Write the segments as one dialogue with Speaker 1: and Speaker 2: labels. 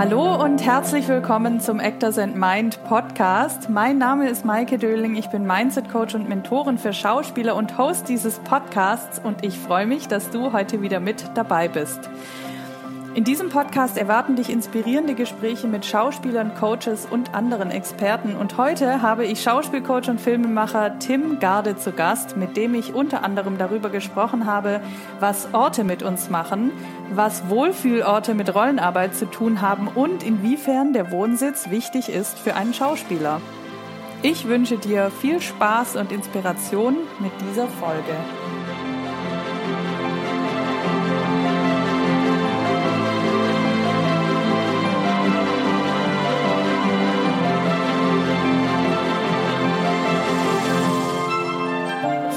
Speaker 1: Hallo und herzlich willkommen zum Actors and Mind Podcast. Mein Name ist Maike Döling, ich bin Mindset Coach und Mentorin für Schauspieler und Host dieses Podcasts und ich freue mich, dass du heute wieder mit dabei bist. In diesem Podcast erwarten dich inspirierende Gespräche mit Schauspielern, Coaches und anderen Experten. Und heute habe ich Schauspielcoach und Filmemacher Tim Garde zu Gast, mit dem ich unter anderem darüber gesprochen habe, was Orte mit uns machen, was Wohlfühlorte mit Rollenarbeit zu tun haben und inwiefern der Wohnsitz wichtig ist für einen Schauspieler. Ich wünsche dir viel Spaß und Inspiration mit dieser Folge.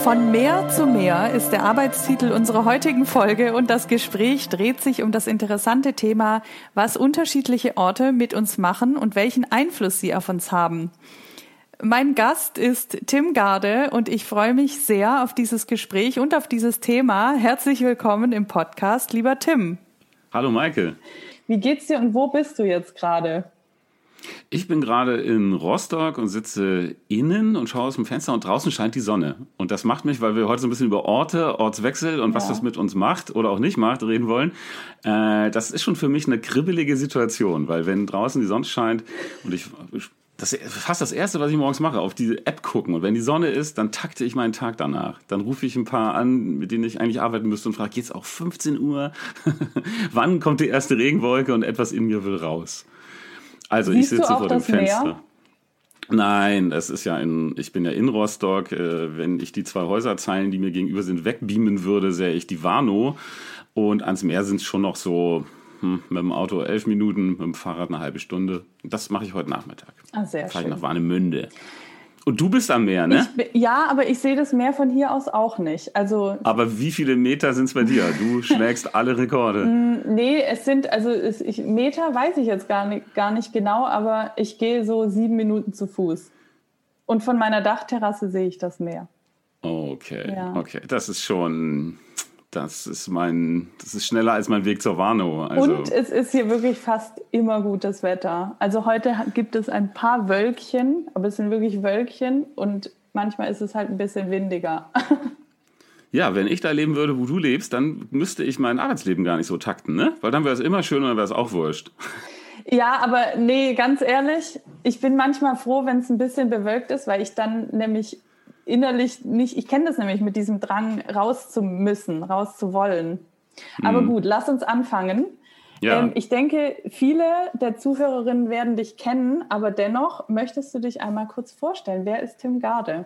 Speaker 1: Von Meer zu Meer ist der Arbeitstitel unserer heutigen Folge und das Gespräch dreht sich um das interessante Thema, was unterschiedliche Orte mit uns machen und welchen Einfluss sie auf uns haben. Mein Gast ist Tim Garde und ich freue mich sehr auf dieses Gespräch und auf dieses Thema. Herzlich willkommen im Podcast, lieber Tim.
Speaker 2: Hallo Maike.
Speaker 1: Wie geht's dir und wo bist du jetzt gerade?
Speaker 2: Ich bin gerade in Rostock und sitze innen und schaue aus dem Fenster und draußen scheint die Sonne. Und das macht mich, weil wir heute so ein bisschen über Orte, Ortswechsel und ja. was das mit uns macht oder auch nicht macht, reden wollen. Äh, das ist schon für mich eine kribbelige Situation, weil wenn draußen die Sonne scheint und ich das ist fast das Erste, was ich morgens mache, auf diese App gucken. Und wenn die Sonne ist, dann takte ich meinen Tag danach. Dann rufe ich ein paar an, mit denen ich eigentlich arbeiten müsste und frage, geht's auch 15 Uhr? Wann kommt die erste Regenwolke und etwas in mir will raus? Also Siehst ich sitze vor dem Fenster. Meer? Nein, das ist ja in, ich bin ja in Rostock. Äh, wenn ich die zwei Häuserzeilen, die mir gegenüber sind, wegbeamen würde, sähe ich die Warnow. Und ans Meer sind es schon noch so hm, mit dem Auto elf Minuten, mit dem Fahrrad eine halbe Stunde. Das mache ich heute Nachmittag.
Speaker 1: Ah, sehr
Speaker 2: Fahre ich nach Warnemünde. Und du bist am Meer, ne?
Speaker 1: Ich, ja, aber ich sehe das Meer von hier aus auch nicht. Also,
Speaker 2: aber wie viele Meter sind es bei dir? Du schlägst alle Rekorde.
Speaker 1: Mm, nee, es sind, also es, ich, Meter weiß ich jetzt gar nicht, gar nicht genau, aber ich gehe so sieben Minuten zu Fuß. Und von meiner Dachterrasse sehe ich das Meer.
Speaker 2: Okay, ja. okay. Das ist schon das ist mein, das ist schneller als mein Weg zur Warnow.
Speaker 1: Also und es ist hier wirklich fast immer gutes Wetter. Also heute gibt es ein paar Wölkchen, aber es sind wirklich Wölkchen und manchmal ist es halt ein bisschen windiger.
Speaker 2: Ja, wenn ich da leben würde, wo du lebst, dann müsste ich mein Arbeitsleben gar nicht so takten, ne? Weil dann wäre es immer schön und dann wäre es auch wurscht.
Speaker 1: Ja, aber nee, ganz ehrlich, ich bin manchmal froh, wenn es ein bisschen bewölkt ist, weil ich dann nämlich innerlich nicht, ich kenne das nämlich mit diesem Drang, raus zu müssen, raus zu wollen. Aber mhm. gut, lass uns anfangen. Ja. Ähm, ich denke, viele der Zuhörerinnen werden dich kennen, aber dennoch möchtest du dich einmal kurz vorstellen. Wer ist Tim Garde?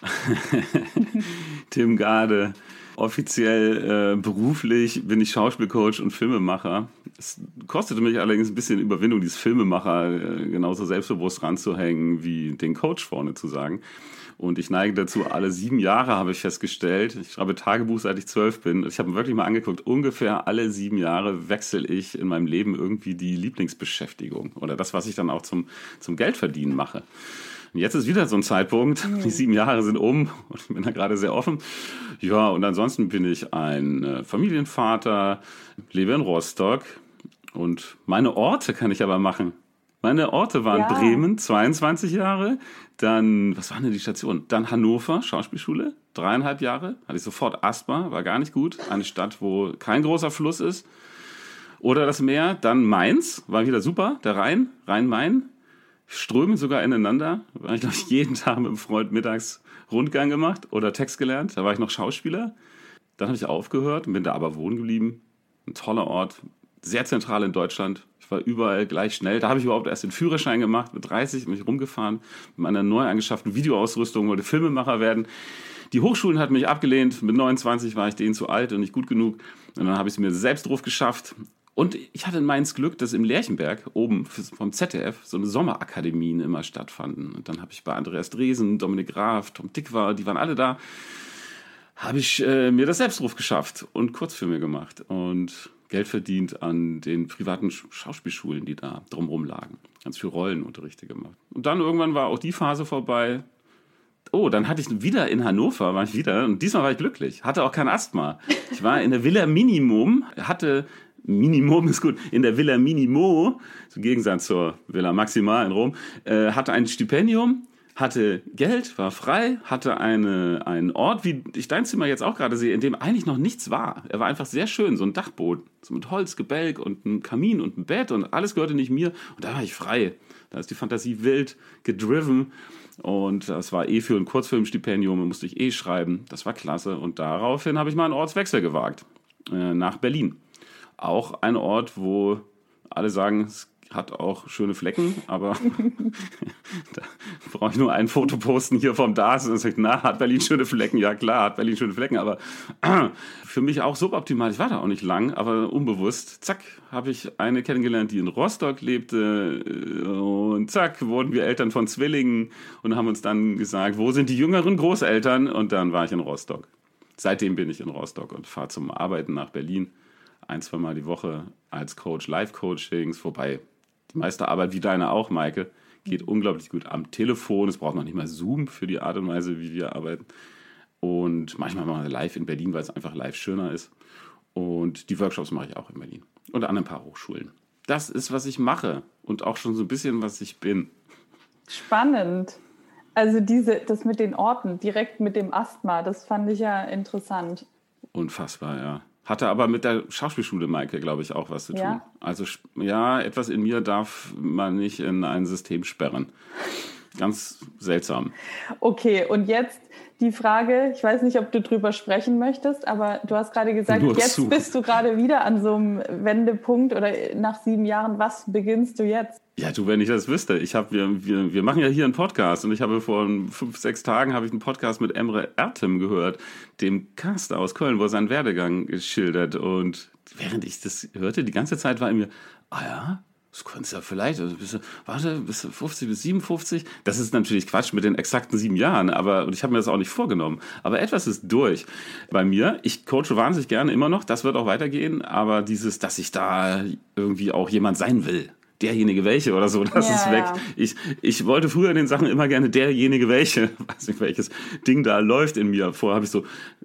Speaker 2: Tim Garde. Offiziell äh, beruflich bin ich Schauspielcoach und Filmemacher. Es kostete mich allerdings ein bisschen Überwindung, dieses Filmemacher äh, genauso selbstbewusst ranzuhängen, wie den Coach vorne zu sagen. Und ich neige dazu, alle sieben Jahre habe ich festgestellt, ich schreibe Tagebuch, seit ich zwölf bin. Ich habe wirklich mal angeguckt, ungefähr alle sieben Jahre wechsle ich in meinem Leben irgendwie die Lieblingsbeschäftigung oder das, was ich dann auch zum, zum Geldverdienen mache. Und jetzt ist wieder so ein Zeitpunkt, die sieben Jahre sind um und ich bin da gerade sehr offen. Ja, und ansonsten bin ich ein äh, Familienvater, lebe in Rostock und meine Orte kann ich aber machen. Meine Orte waren ja. Bremen, 22 Jahre. Dann, was war denn die Station? Dann Hannover, Schauspielschule, dreieinhalb Jahre. Hatte ich sofort Asthma, war gar nicht gut. Eine Stadt, wo kein großer Fluss ist. Oder das Meer. Dann Mainz, war wieder super. Der Rhein, Rhein-Main. Strömen sogar ineinander. War ich, glaube ich, jeden Tag mit einem Freund mittags Rundgang gemacht oder Text gelernt. Da war ich noch Schauspieler. Dann habe ich aufgehört und bin da aber wohnen geblieben. Ein toller Ort, sehr zentral in Deutschland. War überall gleich schnell. Da habe ich überhaupt erst den Führerschein gemacht. Mit 30 bin ich rumgefahren mit meiner neu angeschafften Videoausrüstung, wollte Filmemacher werden. Die Hochschulen hatten mich abgelehnt. Mit 29 war ich denen zu alt und nicht gut genug. Und dann habe ich es mir selbst drauf geschafft. Und ich hatte in Mainz Glück, dass im Lerchenberg oben vom ZDF so eine Sommerakademien immer stattfanden. Und dann habe ich bei Andreas Dresen, Dominik Graf, Tom Dick war, die waren alle da, habe ich äh, mir das selbst drauf geschafft und Kurzfilme gemacht. Und Geld verdient an den privaten Schauspielschulen, die da drumherum lagen. Ganz viel Rollenunterrichte gemacht. Und dann irgendwann war auch die Phase vorbei. Oh, dann hatte ich wieder in Hannover, war ich wieder, und diesmal war ich glücklich. Hatte auch kein Asthma. Ich war in der Villa Minimum, hatte Minimum ist gut, in der Villa Minimo, im Gegensatz zur Villa Maxima in Rom, äh, hatte ein Stipendium, hatte Geld, war frei, hatte eine, einen Ort, wie ich dein Zimmer jetzt auch gerade sehe, in dem eigentlich noch nichts war. Er war einfach sehr schön, so ein Dachboot, so mit Holz, Gebälk und einem Kamin und einem Bett und alles gehörte nicht mir. Und da war ich frei. Da ist die Fantasie wild gedriven. Und das war eh für ein Kurzfilmstipendium, musste ich eh schreiben. Das war klasse. Und daraufhin habe ich mal einen Ortswechsel gewagt. Äh, nach Berlin. Auch ein Ort, wo alle sagen, es hat auch schöne Flecken, aber da brauche ich nur ein Foto posten hier vom DAS und sagt, na, hat Berlin schöne Flecken? Ja klar, hat Berlin schöne Flecken, aber für mich auch suboptimal. Ich war da auch nicht lang, aber unbewusst, zack, habe ich eine kennengelernt, die in Rostock lebte und zack, wurden wir Eltern von Zwillingen und haben uns dann gesagt, wo sind die jüngeren Großeltern? Und dann war ich in Rostock. Seitdem bin ich in Rostock und fahre zum Arbeiten nach Berlin ein, zwei Mal die Woche als Coach Live-Coachings vorbei die meiste Arbeit, wie deine auch, Maike, geht unglaublich gut am Telefon. Es braucht noch nicht mal Zoom für die Art und Weise, wie wir arbeiten. Und manchmal machen wir live in Berlin, weil es einfach live schöner ist. Und die Workshops mache ich auch in Berlin und an ein paar Hochschulen. Das ist, was ich mache und auch schon so ein bisschen, was ich bin.
Speaker 1: Spannend. Also diese, das mit den Orten, direkt mit dem Asthma, das fand ich ja interessant.
Speaker 2: Unfassbar, ja. Hatte aber mit der Schauspielschule, Maike, glaube ich, auch was zu tun. Ja? Also ja, etwas in mir darf man nicht in ein System sperren. Ganz seltsam.
Speaker 1: Okay, und jetzt die Frage, ich weiß nicht, ob du drüber sprechen möchtest, aber du hast gerade gesagt, Nur jetzt zu. bist du gerade wieder an so einem Wendepunkt oder nach sieben Jahren. Was beginnst du jetzt?
Speaker 2: Ja, du, wenn ich das wüsste. Ich habe, wir, wir, wir machen ja hier einen Podcast und ich habe vor fünf, sechs Tagen habe ich einen Podcast mit Emre Ertem gehört, dem Caster aus Köln, wo er seinen Werdegang geschildert. Und während ich das hörte, die ganze Zeit war in mir, ah ja, das könntest ja vielleicht, also bist du, warte, bis 50 bis 57. Das ist natürlich Quatsch mit den exakten sieben Jahren, aber und ich habe mir das auch nicht vorgenommen. Aber etwas ist durch bei mir. Ich coache wahnsinnig gerne immer noch, das wird auch weitergehen, aber dieses, dass ich da irgendwie auch jemand sein will, derjenige welche oder so, das ja, ist weg. Ja. Ich, ich wollte früher in den Sachen immer gerne derjenige welche, weiß nicht welches Ding da läuft in mir. Vorher habe ich so,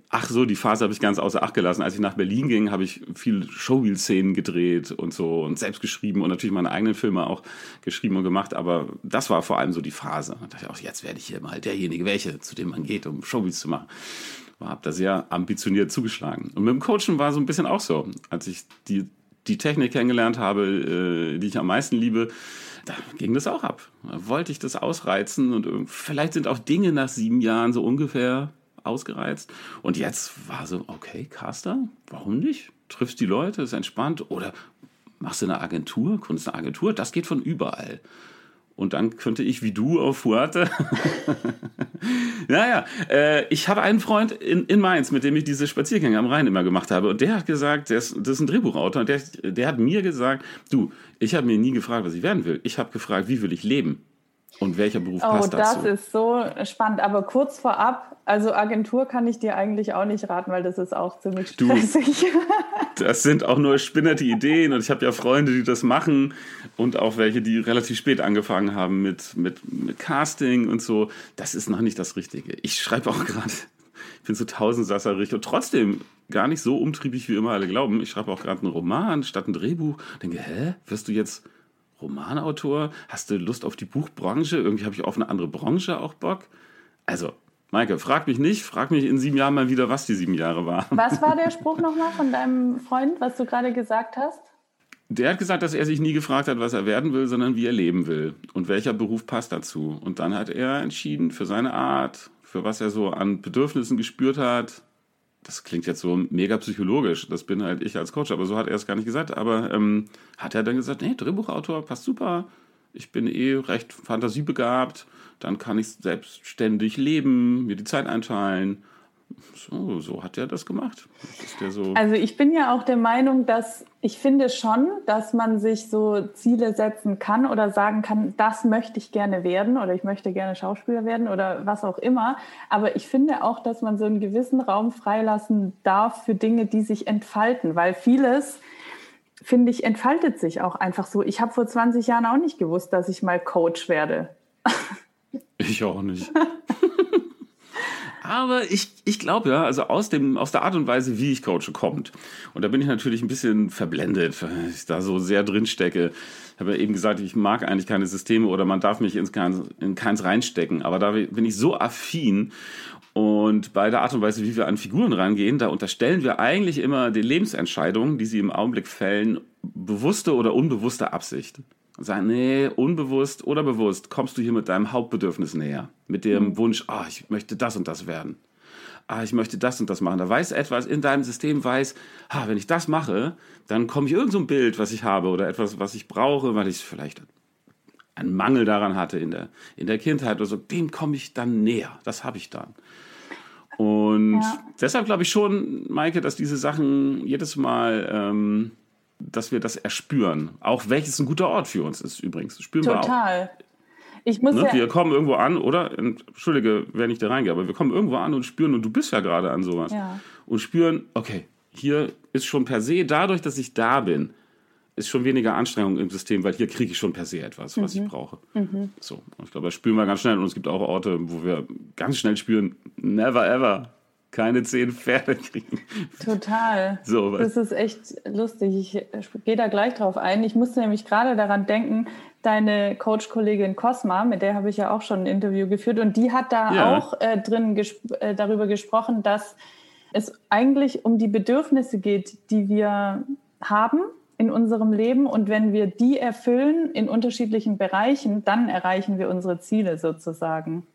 Speaker 2: ach so, die Phase habe ich ganz außer Acht gelassen. Als ich nach Berlin ging, habe ich viel Showreel-Szenen gedreht und so und selbst geschrieben und natürlich meine eigenen Filme auch geschrieben und gemacht, aber das war vor allem so die Phase. Da dachte ich auch, jetzt werde ich hier mal derjenige welche, zu dem man geht, um Showreels zu machen habe da sehr ambitioniert zugeschlagen. Und mit dem Coachen war so ein bisschen auch so. Als ich die die Technik kennengelernt habe, äh, die ich am meisten liebe, da ging das auch ab. Da wollte ich das ausreizen und vielleicht sind auch Dinge nach sieben Jahren so ungefähr ausgereizt. Und jetzt war so, okay, Caster, warum nicht? Triffst die Leute, ist entspannt. Oder machst du eine Agentur, gründest eine Agentur, das geht von überall. Und dann könnte ich wie du auf Fuerte. naja, äh, ich habe einen Freund in, in Mainz, mit dem ich diese Spaziergänge am Rhein immer gemacht habe. Und der hat gesagt, der ist, das ist ein Drehbuchautor, der, der hat mir gesagt, du, ich habe mir nie gefragt, was ich werden will. Ich habe gefragt, wie will ich leben? Und welcher Beruf oh, passt dazu?
Speaker 1: Oh, das ist so spannend. Aber kurz vorab, also Agentur kann ich dir eigentlich auch nicht raten, weil das ist auch ziemlich stressig.
Speaker 2: Du, das sind auch nur spinnerte Ideen und ich habe ja Freunde, die das machen und auch welche, die relativ spät angefangen haben mit, mit, mit Casting und so. Das ist noch nicht das Richtige. Ich schreibe auch gerade, ich bin so tausendsasserig und trotzdem gar nicht so umtriebig, wie immer alle glauben. Ich schreibe auch gerade einen Roman statt ein Drehbuch. Denke, hä, wirst du jetzt Romanautor? Hast du Lust auf die Buchbranche? Irgendwie habe ich auf eine andere Branche auch Bock. Also, Maike, frag mich nicht, frag mich in sieben Jahren mal wieder, was die sieben Jahre waren.
Speaker 1: Was war der Spruch nochmal von deinem Freund, was du gerade gesagt hast?
Speaker 2: Der hat gesagt, dass er sich nie gefragt hat, was er werden will, sondern wie er leben will und welcher Beruf passt dazu. Und dann hat er entschieden für seine Art, für was er so an Bedürfnissen gespürt hat, das klingt jetzt so mega psychologisch, das bin halt ich als Coach, aber so hat er es gar nicht gesagt. Aber ähm, hat er dann gesagt, nee, Drehbuchautor passt super, ich bin eh recht fantasiebegabt, dann kann ich selbstständig leben, mir die Zeit einteilen so, so hat er das gemacht.
Speaker 1: So also ich bin ja auch der Meinung, dass ich finde schon, dass man sich so Ziele setzen kann oder sagen kann, das möchte ich gerne werden oder ich möchte gerne Schauspieler werden oder was auch immer. Aber ich finde auch, dass man so einen gewissen Raum freilassen darf für Dinge, die sich entfalten, weil vieles finde ich, entfaltet sich auch einfach so. Ich habe vor 20 Jahren auch nicht gewusst, dass ich mal Coach werde.
Speaker 2: Ich auch nicht. Aber ich, ich glaube ja, also aus, dem, aus der Art und Weise, wie ich coache, kommt. Und da bin ich natürlich ein bisschen verblendet, weil ich da so sehr drin stecke. Ich habe ja eben gesagt, ich mag eigentlich keine Systeme oder man darf mich ins keins, in keins reinstecken. Aber da bin ich so affin. Und bei der Art und Weise, wie wir an Figuren rangehen, da unterstellen wir eigentlich immer den Lebensentscheidungen, die sie im Augenblick fällen, bewusste oder unbewusste Absicht und sagen, nee, unbewusst oder bewusst kommst du hier mit deinem Hauptbedürfnis näher. Mit dem mhm. Wunsch, ah, ich möchte das und das werden. Ah, ich möchte das und das machen. Da weiß etwas in deinem System, weiß, ah, wenn ich das mache, dann komme ich irgend so ein Bild, was ich habe oder etwas, was ich brauche, weil ich vielleicht einen Mangel daran hatte in der, in der Kindheit oder so, dem komme ich dann näher. Das habe ich dann. Und ja. deshalb glaube ich schon, Maike, dass diese Sachen jedes Mal ähm, dass wir das erspüren. Auch welches ein guter Ort für uns ist übrigens. Spüren
Speaker 1: Total. wir auch. Ich muss
Speaker 2: ne? ja wir kommen irgendwo an, oder? Entschuldige, wenn ich da reingehe, aber wir kommen irgendwo an und spüren, und du bist ja gerade an sowas. Ja. Und spüren, okay, hier ist schon per se, dadurch, dass ich da bin, ist schon weniger Anstrengung im System, weil hier kriege ich schon per se etwas, was mhm. ich brauche. Mhm. So, und ich glaube, das spüren wir ganz schnell. Und es gibt auch Orte, wo wir ganz schnell spüren, never ever keine zehn Pferde kriegen.
Speaker 1: Total. So, das ist echt lustig. Ich gehe da gleich drauf ein. Ich musste nämlich gerade daran denken, deine Coach-Kollegin Cosma, mit der habe ich ja auch schon ein Interview geführt, und die hat da ja. auch äh, drin gesp äh, darüber gesprochen, dass es eigentlich um die Bedürfnisse geht, die wir haben in unserem Leben. Und wenn wir die erfüllen in unterschiedlichen Bereichen, dann erreichen wir unsere Ziele sozusagen.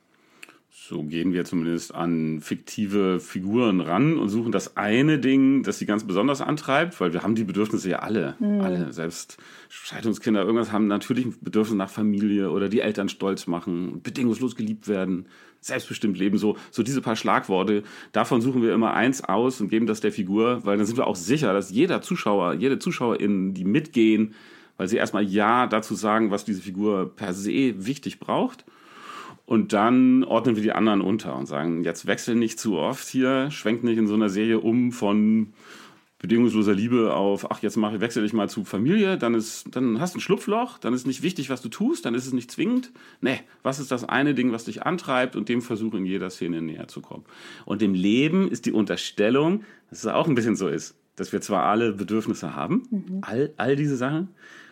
Speaker 2: So gehen wir zumindest an fiktive Figuren ran und suchen das eine Ding, das sie ganz besonders antreibt, weil wir haben die Bedürfnisse ja alle. Mhm. Alle, selbst Scheidungskinder, irgendwas haben natürlich ein Bedürfnis nach Familie oder die Eltern stolz machen, bedingungslos geliebt werden, selbstbestimmt leben. So, so diese paar Schlagworte, davon suchen wir immer eins aus und geben das der Figur, weil dann sind wir auch sicher, dass jeder Zuschauer, jede Zuschauerin, die mitgehen, weil sie erstmal Ja dazu sagen, was diese Figur per se wichtig braucht und dann ordnen wir die anderen unter und sagen, jetzt wechsel nicht zu oft hier, schwenk nicht in so einer Serie um von bedingungsloser Liebe auf, ach, jetzt mache, wechsel ich mal zu Familie, dann, ist, dann hast du ein Schlupfloch, dann ist nicht wichtig, was du tust, dann ist es nicht zwingend. Nee, was ist das eine Ding, was dich antreibt und dem Versuch in jeder Szene näher zu kommen. Und im Leben ist die Unterstellung, dass es auch ein bisschen so ist, dass wir zwar alle Bedürfnisse haben, mhm. all, all diese Sachen,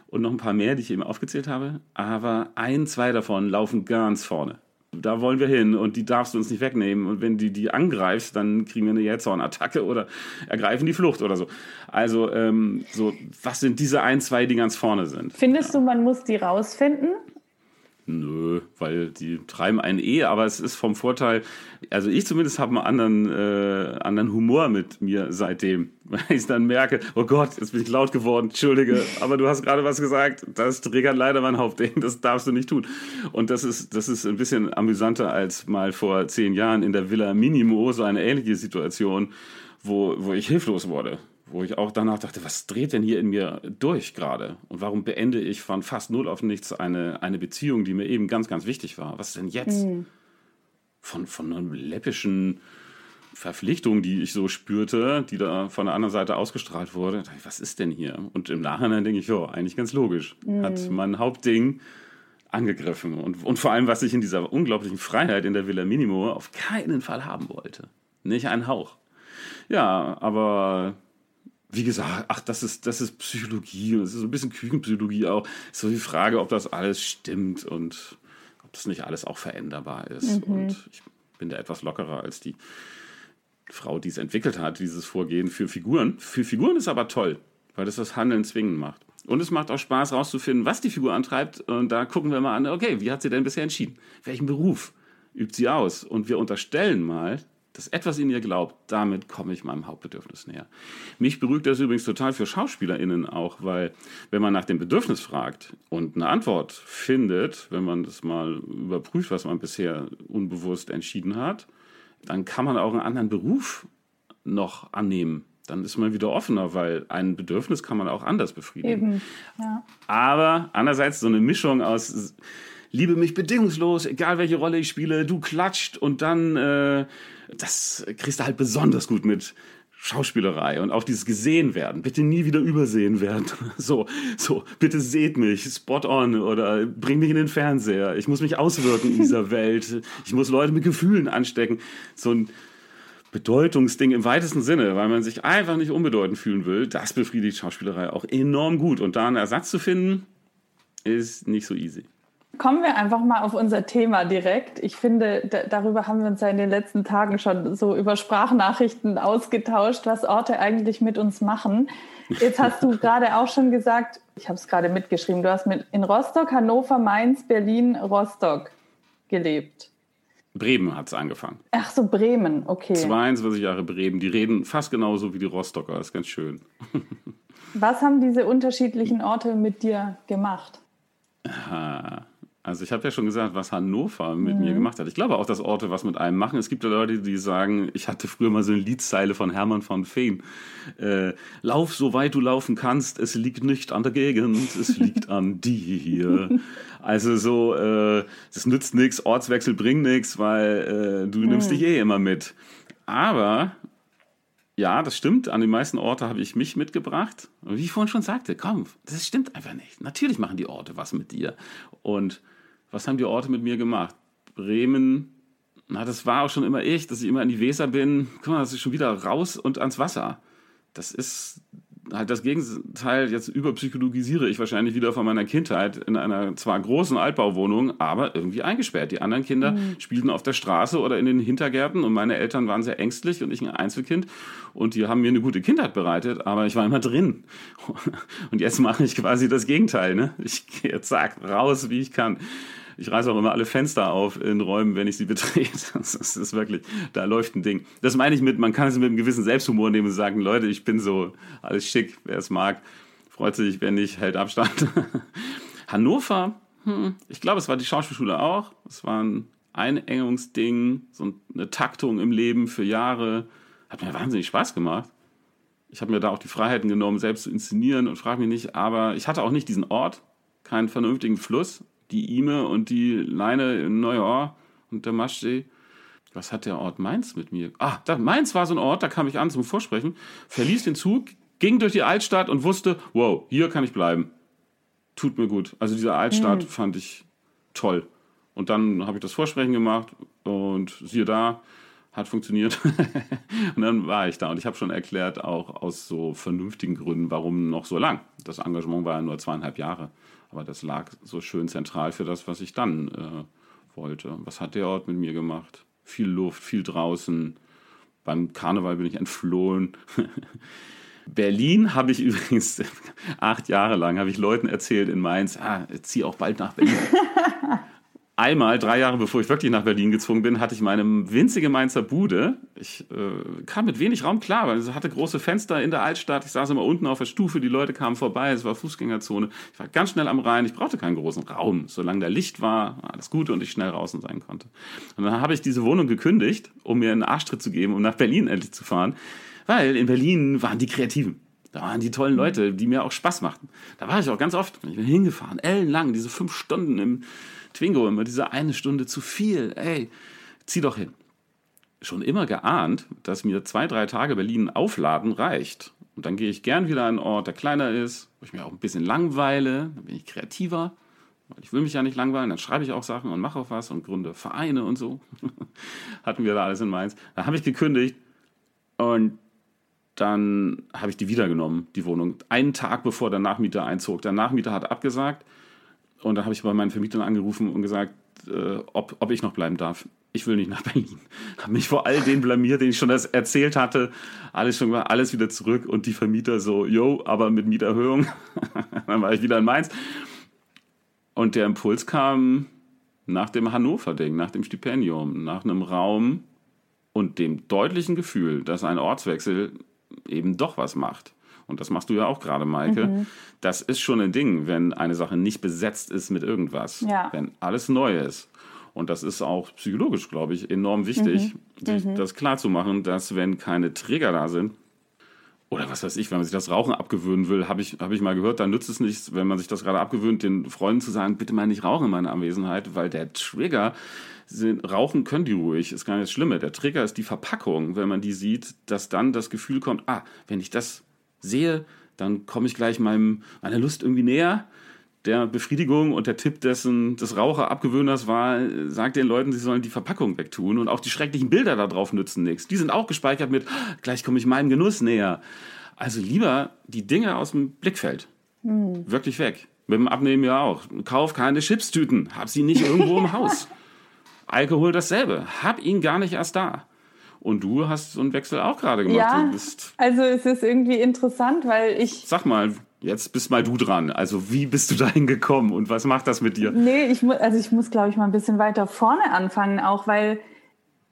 Speaker 2: und noch ein paar mehr, die ich eben aufgezählt habe, aber ein, zwei davon laufen ganz vorne da wollen wir hin und die darfst du uns nicht wegnehmen. Und wenn du die angreifst, dann kriegen wir eine Jähzornattacke oder ergreifen die Flucht oder so. Also, ähm, so, was sind diese ein, zwei, die ganz vorne sind?
Speaker 1: Findest ja. du, man muss die rausfinden?
Speaker 2: Nö, weil die treiben einen eh, aber es ist vom Vorteil, also ich zumindest habe einen anderen, äh, anderen Humor mit mir seitdem, weil ich dann merke, oh Gott, jetzt bin ich laut geworden, entschuldige, aber du hast gerade was gesagt, das triggert leider mein Hauptding, das darfst du nicht tun. Und das ist, das ist ein bisschen amüsanter als mal vor zehn Jahren in der Villa Minimo, so eine ähnliche Situation, wo, wo ich hilflos wurde wo ich auch danach dachte, was dreht denn hier in mir durch gerade? Und warum beende ich von fast null auf nichts eine, eine Beziehung, die mir eben ganz, ganz wichtig war? Was denn jetzt? Mhm. Von, von einer läppischen Verpflichtung, die ich so spürte, die da von der anderen Seite ausgestrahlt wurde. Was ist denn hier? Und im Nachhinein denke ich, ja, eigentlich ganz logisch. Mhm. Hat mein Hauptding angegriffen. Und, und vor allem, was ich in dieser unglaublichen Freiheit in der Villa Minimo auf keinen Fall haben wollte. Nicht einen Hauch. Ja, aber wie gesagt, ach, das ist, das ist Psychologie und es ist ein bisschen Küchenpsychologie auch. So die Frage, ob das alles stimmt und ob das nicht alles auch veränderbar ist. Mhm. Und ich bin da etwas lockerer als die Frau, die es entwickelt hat, dieses Vorgehen für Figuren. Für Figuren ist aber toll, weil das das Handeln zwingend macht. Und es macht auch Spaß, rauszufinden, was die Figur antreibt. Und da gucken wir mal an, okay, wie hat sie denn bisher entschieden? Welchen Beruf übt sie aus? Und wir unterstellen mal, dass etwas in ihr glaubt, damit komme ich meinem Hauptbedürfnis näher. Mich beruhigt das übrigens total für SchauspielerInnen auch, weil wenn man nach dem Bedürfnis fragt und eine Antwort findet, wenn man das mal überprüft, was man bisher unbewusst entschieden hat, dann kann man auch einen anderen Beruf noch annehmen. Dann ist man wieder offener, weil ein Bedürfnis kann man auch anders befriedigen. Ja. Aber andererseits so eine Mischung aus liebe mich bedingungslos, egal welche Rolle ich spiele, du klatscht und dann äh, das kriegst du halt besonders gut mit Schauspielerei und auch dieses gesehen werden, bitte nie wieder übersehen werden. So, so, bitte seht mich, spot on oder bring mich in den Fernseher. Ich muss mich auswirken in dieser Welt. Ich muss Leute mit Gefühlen anstecken. So ein Bedeutungsding im weitesten Sinne, weil man sich einfach nicht unbedeutend fühlen will. Das befriedigt Schauspielerei auch enorm gut. Und da einen Ersatz zu finden, ist nicht so easy.
Speaker 1: Kommen wir einfach mal auf unser Thema direkt. Ich finde, darüber haben wir uns ja in den letzten Tagen schon so über Sprachnachrichten ausgetauscht, was Orte eigentlich mit uns machen. Jetzt hast du gerade auch schon gesagt, ich habe es gerade mitgeschrieben, du hast mit in Rostock, Hannover, Mainz, Berlin, Rostock gelebt.
Speaker 2: Bremen hat es angefangen.
Speaker 1: Ach so, Bremen, okay.
Speaker 2: 22 Jahre Bremen. Die reden fast genauso wie die Rostocker. Das ist ganz schön.
Speaker 1: Was haben diese unterschiedlichen Orte mit dir gemacht?
Speaker 2: Aha. Also ich habe ja schon gesagt, was Hannover mit mhm. mir gemacht hat. Ich glaube auch, dass Orte was mit einem machen. Es gibt ja Leute, die sagen, ich hatte früher mal so eine Liedzeile von Hermann von Feen. Äh, Lauf so weit du laufen kannst, es liegt nicht an der Gegend, es liegt an dir. Also so, äh, das nützt nichts, Ortswechsel bringt nichts, weil äh, du mhm. nimmst dich eh immer mit. Aber ja, das stimmt. An den meisten Orten habe ich mich mitgebracht. Und wie ich vorhin schon sagte, komm, das stimmt einfach nicht. Natürlich machen die Orte was mit dir. Und was haben die Orte mit mir gemacht? Bremen, na, das war auch schon immer ich, dass ich immer in die Weser bin. Guck mal, das ist schon wieder raus und ans Wasser. Das ist halt das Gegenteil, jetzt überpsychologisiere ich wahrscheinlich wieder von meiner Kindheit in einer zwar großen Altbauwohnung, aber irgendwie eingesperrt. Die anderen Kinder mhm. spielten auf der Straße oder in den Hintergärten und meine Eltern waren sehr ängstlich und ich ein Einzelkind und die haben mir eine gute Kindheit bereitet, aber ich war immer drin. Und jetzt mache ich quasi das Gegenteil. Ne? Ich gehe jetzt zack, raus, wie ich kann. Ich reiße auch immer alle Fenster auf in Räumen, wenn ich sie betrete. Das ist wirklich, da läuft ein Ding. Das meine ich mit, man kann es mit einem gewissen Selbsthumor nehmen und sagen, Leute, ich bin so alles schick, wer es mag, freut sich, wer nicht, hält Abstand. Hannover, hm, ich glaube, es war die Schauspielschule auch. Es war ein Einengungsding, so eine Taktung im Leben für Jahre. Hat mir wahnsinnig Spaß gemacht. Ich habe mir da auch die Freiheiten genommen, selbst zu inszenieren und frage mich nicht, aber ich hatte auch nicht diesen Ort, keinen vernünftigen Fluss die Ime und die Leine in Neujahr und der Maschsee. Was hat der Ort Mainz mit mir? Ah, da, Mainz war so ein Ort, da kam ich an zum Vorsprechen, verließ den Zug, ging durch die Altstadt und wusste, wow, hier kann ich bleiben. Tut mir gut. Also diese Altstadt mhm. fand ich toll. Und dann habe ich das Vorsprechen gemacht und siehe da, hat funktioniert. und dann war ich da und ich habe schon erklärt, auch aus so vernünftigen Gründen, warum noch so lang. Das Engagement war ja nur zweieinhalb Jahre. Aber das lag so schön zentral für das, was ich dann äh, wollte. Was hat der Ort mit mir gemacht? Viel Luft, viel draußen. Beim Karneval bin ich entflohen. Berlin habe ich übrigens acht Jahre lang, habe ich Leuten erzählt in Mainz, ah, zieh auch bald nach Berlin. einmal, drei Jahre bevor ich wirklich nach Berlin gezwungen bin, hatte ich meine winzige Mainzer Bude. Ich äh, kam mit wenig Raum klar, weil es hatte große Fenster in der Altstadt. Ich saß immer unten auf der Stufe, die Leute kamen vorbei, es war Fußgängerzone. Ich war ganz schnell am Rhein, ich brauchte keinen großen Raum. Solange da Licht war, war alles gut und ich schnell draußen sein konnte. Und dann habe ich diese Wohnung gekündigt, um mir einen Arschtritt zu geben, um nach Berlin endlich zu fahren. Weil in Berlin waren die Kreativen. Da waren die tollen Leute, die mir auch Spaß machten. Da war ich auch ganz oft. Ich bin hingefahren, ellenlang, diese fünf Stunden im, Twingo immer diese eine Stunde zu viel. Ey, zieh doch hin. Schon immer geahnt, dass mir zwei, drei Tage Berlin aufladen reicht. Und dann gehe ich gern wieder an einen Ort, der kleiner ist, wo ich mir auch ein bisschen langweile, dann bin ich kreativer. Weil ich will mich ja nicht langweilen, dann schreibe ich auch Sachen und mache auch was und gründe Vereine und so. Hatten wir da alles in Mainz. Da habe ich gekündigt und dann habe ich die wiedergenommen, die Wohnung. Einen Tag bevor der Nachmieter einzog. Der Nachmieter hat abgesagt und dann habe ich bei meinen Vermietern angerufen und gesagt, äh, ob, ob ich noch bleiben darf. Ich will nicht nach Berlin. Habe mich vor all den blamiert, denen ich schon das erzählt hatte. Alles schon alles wieder zurück und die Vermieter so, yo, aber mit Mieterhöhung. dann war ich wieder in Mainz. Und der Impuls kam nach dem Hannover-Ding, nach dem Stipendium, nach einem Raum und dem deutlichen Gefühl, dass ein Ortswechsel eben doch was macht und das machst du ja auch gerade, Maike, mhm. das ist schon ein Ding, wenn eine Sache nicht besetzt ist mit irgendwas, ja. wenn alles neu ist. Und das ist auch psychologisch, glaube ich, enorm wichtig, mhm. sich mhm. das klarzumachen, dass wenn keine Trigger da sind, oder was weiß ich, wenn man sich das Rauchen abgewöhnen will, habe ich, hab ich mal gehört, dann nützt es nichts, wenn man sich das gerade abgewöhnt, den Freunden zu sagen, bitte mal nicht rauchen in meiner Anwesenheit, weil der Trigger, sind, rauchen können die ruhig, ist gar nicht das Schlimme. Der Trigger ist die Verpackung, wenn man die sieht, dass dann das Gefühl kommt, ah, wenn ich das sehe, dann komme ich gleich meinem, meiner Lust irgendwie näher der Befriedigung und der Tipp dessen, des Raucherabgewöhners war, sagt den Leuten, sie sollen die Verpackung wegtun und auch die schrecklichen Bilder da drauf nützen nichts. Die sind auch gespeichert mit, gleich komme ich meinem Genuss näher. Also lieber die Dinge aus dem Blickfeld. Hm. Wirklich weg. Mit dem Abnehmen ja auch. Kauf keine Chipstüten. Hab sie nicht irgendwo im Haus. Alkohol dasselbe. Hab ihn gar nicht erst da. Und du hast so einen Wechsel auch gerade gemacht.
Speaker 1: Ja, also es ist irgendwie interessant, weil ich...
Speaker 2: Sag mal, Jetzt bist mal du dran. Also wie bist du dahin gekommen und was macht das mit dir?
Speaker 1: Nee, ich muss, also ich muss, glaube ich, mal ein bisschen weiter vorne anfangen, auch weil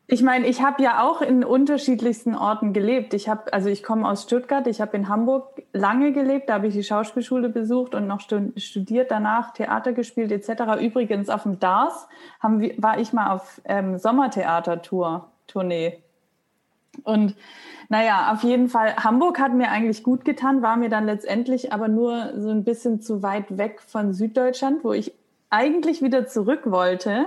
Speaker 1: ich meine, ich habe ja auch in unterschiedlichsten Orten gelebt. Ich habe, also ich komme aus Stuttgart, ich habe in Hamburg lange gelebt, da habe ich die Schauspielschule besucht und noch studiert, danach Theater gespielt etc. Übrigens auf dem DARS haben war ich mal auf ähm, Sommertheater-Tour, Tournee. Und naja, auf jeden Fall, Hamburg hat mir eigentlich gut getan, war mir dann letztendlich aber nur so ein bisschen zu weit weg von Süddeutschland, wo ich eigentlich wieder zurück wollte.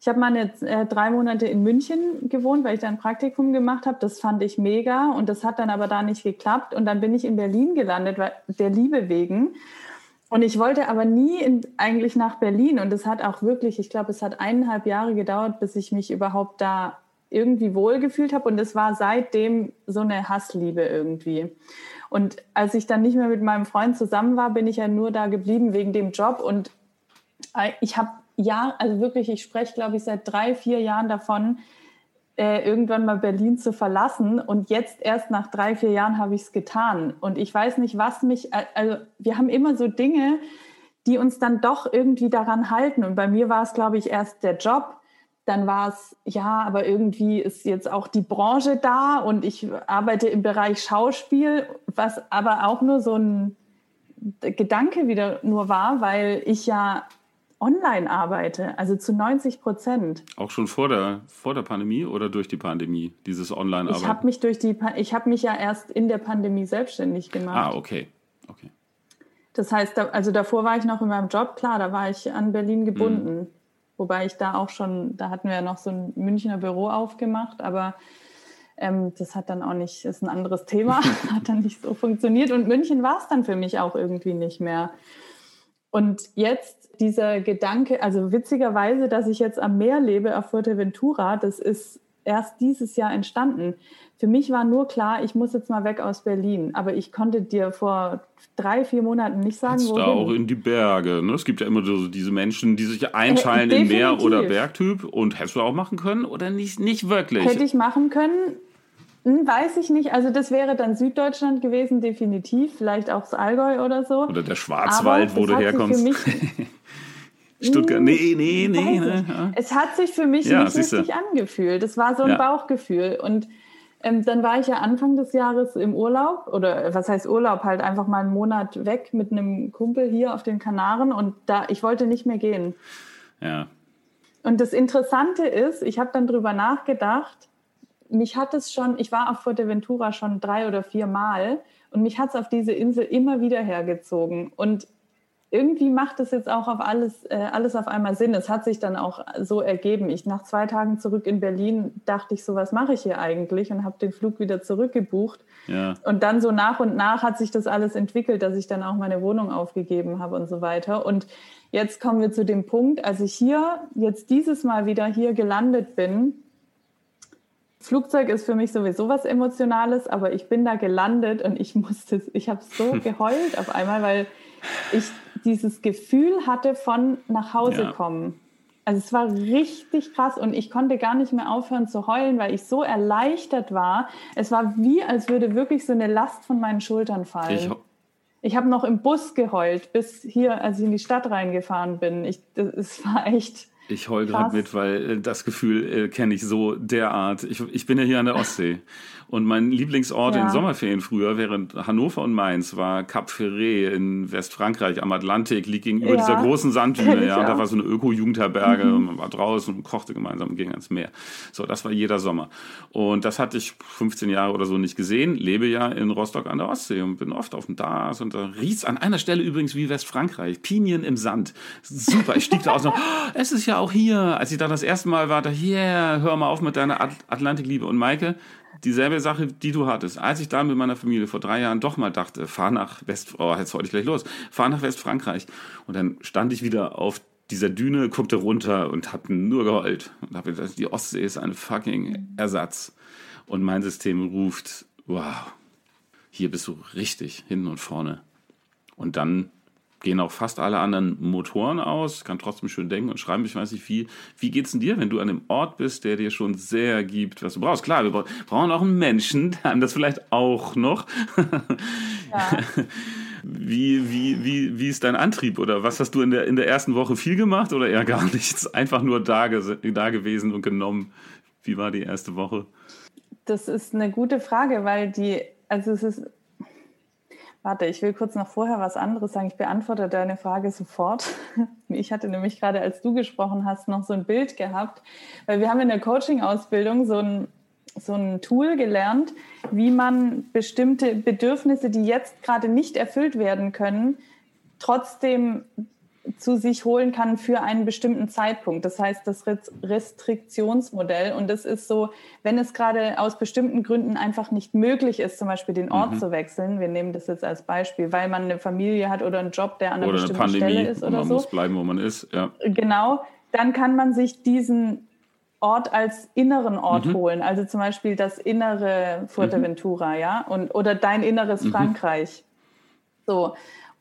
Speaker 1: Ich habe mal äh, drei Monate in München gewohnt, weil ich da ein Praktikum gemacht habe. Das fand ich mega und das hat dann aber da nicht geklappt. Und dann bin ich in Berlin gelandet, der Liebe wegen. Und ich wollte aber nie in, eigentlich nach Berlin. Und es hat auch wirklich, ich glaube, es hat eineinhalb Jahre gedauert, bis ich mich überhaupt da irgendwie wohlgefühlt habe und es war seitdem so eine Hassliebe irgendwie. Und als ich dann nicht mehr mit meinem Freund zusammen war, bin ich ja nur da geblieben wegen dem Job und ich habe ja, also wirklich, ich spreche, glaube ich, seit drei, vier Jahren davon, äh, irgendwann mal Berlin zu verlassen. Und jetzt erst nach drei, vier Jahren habe ich es getan. Und ich weiß nicht, was mich, also wir haben immer so Dinge, die uns dann doch irgendwie daran halten. Und bei mir war es, glaube ich, erst der Job dann war es, ja, aber irgendwie ist jetzt auch die Branche da und ich arbeite im Bereich Schauspiel, was aber auch nur so ein Gedanke wieder nur war, weil ich ja online arbeite, also zu 90 Prozent.
Speaker 2: Auch schon vor der, vor der Pandemie oder durch die Pandemie, dieses Online-Arbeiten?
Speaker 1: Ich habe mich durch die, ich habe mich ja erst in der Pandemie selbstständig gemacht.
Speaker 2: Ah, okay. okay.
Speaker 1: Das heißt, also davor war ich noch in meinem Job, klar, da war ich an Berlin gebunden. Mhm. Wobei ich da auch schon, da hatten wir ja noch so ein Münchner Büro aufgemacht, aber ähm, das hat dann auch nicht, ist ein anderes Thema, hat dann nicht so funktioniert. Und München war es dann für mich auch irgendwie nicht mehr. Und jetzt dieser Gedanke, also witzigerweise, dass ich jetzt am Meer lebe auf Fuerteventura, das ist erst dieses Jahr entstanden. Für mich war nur klar, ich muss jetzt mal weg aus Berlin. Aber ich konnte dir vor drei, vier Monaten nicht sagen,
Speaker 2: wo. auch in die Berge. Ne? Es gibt ja immer so diese Menschen, die sich einteilen äh, in Meer- oder Bergtyp. Und hättest du auch machen können oder nicht, nicht wirklich?
Speaker 1: Hätte ich machen können. Hm, weiß ich nicht. Also das wäre dann Süddeutschland gewesen, definitiv. Vielleicht auch das Allgäu oder so.
Speaker 2: Oder der Schwarzwald, wo du herkommst. Stuttgart, nee, nee, nee.
Speaker 1: Ne? Es hat sich für mich ja, nicht richtig angefühlt. Es war so ein ja. Bauchgefühl. Und ähm, dann war ich ja Anfang des Jahres im Urlaub oder was heißt Urlaub, halt einfach mal einen Monat weg mit einem Kumpel hier auf den Kanaren und da, ich wollte nicht mehr gehen.
Speaker 2: Ja.
Speaker 1: Und das Interessante ist, ich habe dann drüber nachgedacht, mich hat es schon, ich war auf Fuerteventura schon drei oder vier Mal und mich hat es auf diese Insel immer wieder hergezogen. Und irgendwie macht es jetzt auch auf alles, äh, alles auf einmal Sinn. Es hat sich dann auch so ergeben. Ich nach zwei Tagen zurück in Berlin dachte ich so, was mache ich hier eigentlich? Und habe den Flug wieder zurückgebucht.
Speaker 2: Ja.
Speaker 1: Und dann so nach und nach hat sich das alles entwickelt, dass ich dann auch meine Wohnung aufgegeben habe und so weiter. Und jetzt kommen wir zu dem Punkt, als ich hier jetzt dieses Mal wieder hier gelandet bin. Flugzeug ist für mich sowieso was Emotionales, aber ich bin da gelandet und ich musste, ich habe so geheult auf einmal, weil ich dieses Gefühl hatte von nach Hause ja. kommen. Also es war richtig krass und ich konnte gar nicht mehr aufhören zu heulen, weil ich so erleichtert war. Es war wie, als würde wirklich so eine Last von meinen Schultern fallen. Ich, ich habe noch im Bus geheult, bis hier, als ich in die Stadt reingefahren bin. Ich, das, es war echt,
Speaker 2: Ich heul gerade mit, weil äh, das Gefühl äh, kenne ich so derart. Ich, ich bin ja hier an der Ostsee. Und mein Lieblingsort ja. in Sommerferien früher, während Hannover und Mainz, war Cap Ferret in Westfrankreich am Atlantik, liegt gegenüber ja. dieser großen Sanddüne. Ja, und da war so eine Öko-Jugendherberge mhm. und man war draußen und kochte gemeinsam und ging ans Meer. So, das war jeder Sommer. Und das hatte ich 15 Jahre oder so nicht gesehen, lebe ja in Rostock an der Ostsee und bin oft auf dem DAS und da riecht's an einer Stelle übrigens wie Westfrankreich. Pinien im Sand. Super. Ich stieg da aus und oh, es ist ja auch hier. Als ich da das erste Mal war, da, yeah, hör mal auf mit deiner Atlantikliebe. Und Maike, dieselbe Sache, die du hattest. Als ich da mit meiner Familie vor drei Jahren doch mal dachte, fahr nach West, oh, jetzt heute ich gleich los, fahr nach Westfrankreich. Und dann stand ich wieder auf dieser Düne, guckte runter und hab nur geheult. Und hab gedacht, die Ostsee ist ein fucking Ersatz. Und mein System ruft, wow, hier bist du richtig, hinten und vorne. Und dann gehen auch fast alle anderen Motoren aus, kann trotzdem schön denken und schreiben. Ich weiß nicht, wie, wie geht's denn dir, wenn du an einem Ort bist, der dir schon sehr gibt, was du brauchst? Klar, wir brauchen auch einen Menschen, der einem das vielleicht auch noch. Ja. Wie, wie, wie, wie ist dein Antrieb oder was hast du in der, in der ersten Woche viel gemacht oder eher gar nichts? Einfach nur da, da gewesen und genommen. Wie war die erste Woche?
Speaker 1: Das ist eine gute Frage, weil die, also es ist Warte, ich will kurz noch vorher was anderes sagen. Ich beantworte deine Frage sofort. Ich hatte nämlich gerade, als du gesprochen hast, noch so ein Bild gehabt, weil wir haben in der Coaching-Ausbildung so ein, so ein Tool gelernt, wie man bestimmte Bedürfnisse, die jetzt gerade nicht erfüllt werden können, trotzdem zu sich holen kann für einen bestimmten Zeitpunkt. Das heißt das Restriktionsmodell. Und das ist so, wenn es gerade aus bestimmten Gründen einfach nicht möglich ist, zum Beispiel den Ort mhm. zu wechseln. Wir nehmen das jetzt als Beispiel, weil man eine Familie hat oder einen Job, der an einer oder bestimmten eine Pandemie, Stelle ist oder
Speaker 2: man
Speaker 1: so.
Speaker 2: Man muss bleiben, wo man ist. Ja.
Speaker 1: Genau. Dann kann man sich diesen Ort als inneren Ort mhm. holen. Also zum Beispiel das innere Fuerteventura, mhm. ja, und, oder dein inneres mhm. Frankreich. So.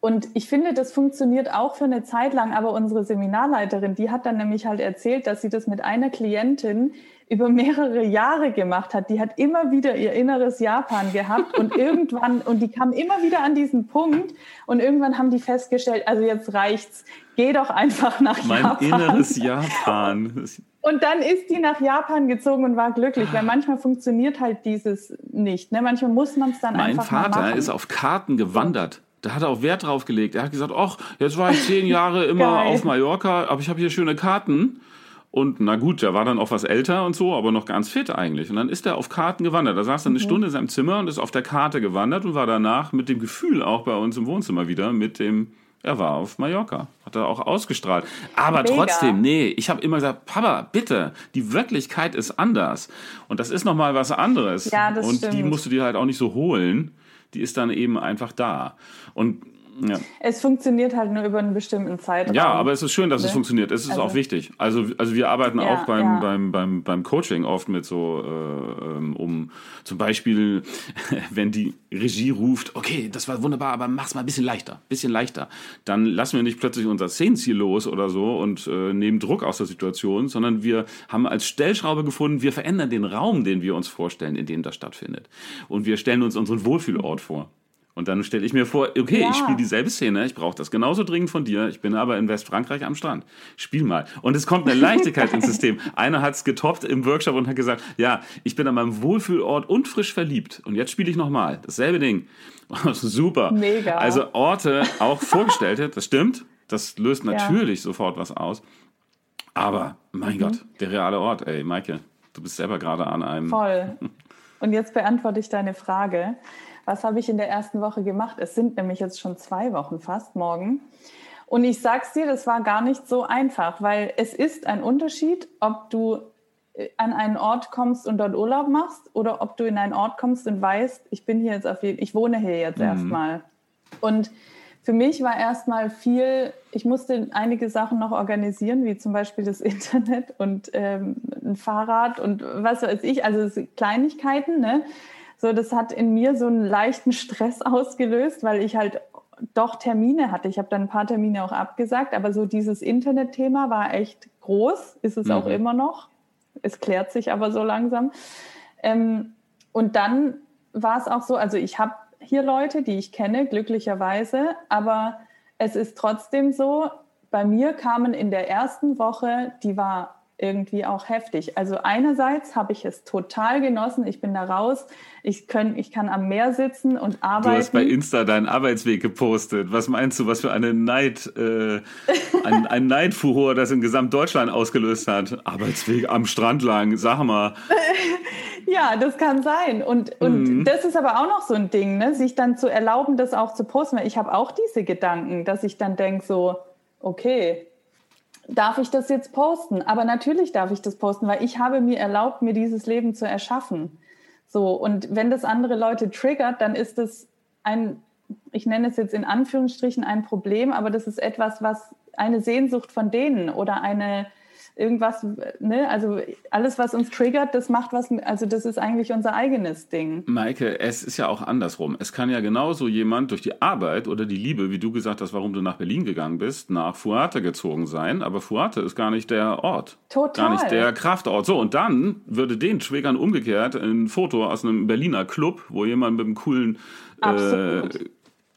Speaker 1: Und ich finde, das funktioniert auch für eine Zeit lang, aber unsere Seminarleiterin, die hat dann nämlich halt erzählt, dass sie das mit einer Klientin über mehrere Jahre gemacht hat. Die hat immer wieder ihr inneres Japan gehabt und irgendwann, und die kam immer wieder an diesen Punkt und irgendwann haben die festgestellt, also jetzt reicht's, geh doch einfach nach
Speaker 2: mein
Speaker 1: Japan.
Speaker 2: Mein inneres Japan.
Speaker 1: Und dann ist die nach Japan gezogen und war glücklich, weil manchmal funktioniert halt dieses nicht. Ne? Manchmal muss man es dann
Speaker 2: mein
Speaker 1: einfach
Speaker 2: Mein Vater ist auf Karten gewandert. Da hat er auch Wert drauf gelegt. Er hat gesagt, ach, jetzt war ich zehn Jahre immer auf Mallorca, aber ich habe hier schöne Karten. Und na gut, der war dann auch was älter und so, aber noch ganz fit eigentlich. Und dann ist er auf Karten gewandert. Da saß dann eine mhm. Stunde in seinem Zimmer und ist auf der Karte gewandert und war danach mit dem Gefühl auch bei uns im Wohnzimmer wieder, mit dem, er war auf Mallorca. Hat er auch ausgestrahlt. Aber Mega. trotzdem, nee, ich habe immer gesagt, Papa, bitte, die Wirklichkeit ist anders. Und das ist nochmal was anderes.
Speaker 1: Ja, das
Speaker 2: und
Speaker 1: stimmt.
Speaker 2: die musst du dir halt auch nicht so holen die ist dann eben einfach da. Und ja.
Speaker 1: Es funktioniert halt nur über einen bestimmten Zeitraum.
Speaker 2: Ja, aber es ist schön, dass ne? es funktioniert. Es ist also, auch wichtig. Also, also wir arbeiten ja, auch beim, ja. beim, beim, beim Coaching oft mit so, äh, ähm, um zum Beispiel, wenn die Regie ruft, okay, das war wunderbar, aber mach's mal ein bisschen leichter, bisschen leichter. Dann lassen wir nicht plötzlich unser Szenenziel los oder so und äh, nehmen Druck aus der Situation, sondern wir haben als Stellschraube gefunden, wir verändern den Raum, den wir uns vorstellen, in dem das stattfindet. Und wir stellen uns unseren Wohlfühlort vor. Und dann stelle ich mir vor, okay, ja. ich spiele dieselbe Szene, ich brauche das genauso dringend von dir, ich bin aber in Westfrankreich am Strand. Spiel mal. Und es kommt eine Leichtigkeit ins System. Einer hat es getoppt im Workshop und hat gesagt, ja, ich bin an meinem Wohlfühlort und frisch verliebt. Und jetzt spiele ich nochmal. Dasselbe Ding. Super.
Speaker 1: Mega.
Speaker 2: Also Orte auch vorgestellte, das stimmt. Das löst natürlich ja. sofort was aus. Aber, mein mhm. Gott, der reale Ort, ey, Maike, du bist selber gerade an einem.
Speaker 1: Voll. Und jetzt beantworte ich deine Frage. Was habe ich in der ersten Woche gemacht? Es sind nämlich jetzt schon zwei Wochen fast morgen. Und ich sag's dir, das war gar nicht so einfach, weil es ist ein Unterschied, ob du äh, an einen Ort kommst und dort Urlaub machst oder ob du in einen Ort kommst und weißt, ich bin hier jetzt auf jeden, ich wohne hier jetzt mhm. erstmal. Und für mich war erstmal viel, ich musste einige Sachen noch organisieren, wie zum Beispiel das Internet und ähm, ein Fahrrad und was weiß ich, also Kleinigkeiten, ne? So, das hat in mir so einen leichten Stress ausgelöst, weil ich halt doch Termine hatte. Ich habe dann ein paar Termine auch abgesagt, aber so dieses Internetthema war echt groß, ist es mhm. auch immer noch. Es klärt sich aber so langsam. Ähm, und dann war es auch so, also ich habe hier Leute, die ich kenne, glücklicherweise, aber es ist trotzdem so, bei mir kamen in der ersten Woche, die war irgendwie auch heftig. Also einerseits habe ich es total genossen. Ich bin da raus. Ich, können, ich kann am Meer sitzen und arbeiten. Du
Speaker 2: hast bei Insta deinen Arbeitsweg gepostet. Was meinst du, was für eine Neid, äh, ein, ein Neidfuror das in Gesamtdeutschland ausgelöst hat? Arbeitsweg am Strand lang, sag mal.
Speaker 1: ja, das kann sein. Und, und mhm. das ist aber auch noch so ein Ding, ne? sich dann zu erlauben, das auch zu posten. Ich habe auch diese Gedanken, dass ich dann denke so, okay, darf ich das jetzt posten? Aber natürlich darf ich das posten, weil ich habe mir erlaubt, mir dieses Leben zu erschaffen. So, und wenn das andere Leute triggert, dann ist es ein, ich nenne es jetzt in Anführungsstrichen ein Problem, aber das ist etwas, was eine Sehnsucht von denen oder eine, irgendwas, ne, also alles, was uns triggert, das macht was, also das ist eigentlich unser eigenes Ding.
Speaker 2: Maike, es ist ja auch andersrum. Es kann ja genauso jemand durch die Arbeit oder die Liebe, wie du gesagt hast, warum du nach Berlin gegangen bist, nach Fuerte gezogen sein, aber Fuerte ist gar nicht der Ort.
Speaker 1: Total.
Speaker 2: Gar nicht der Kraftort. So, und dann würde den triggern umgekehrt ein Foto aus einem Berliner Club, wo jemand mit einem coolen äh,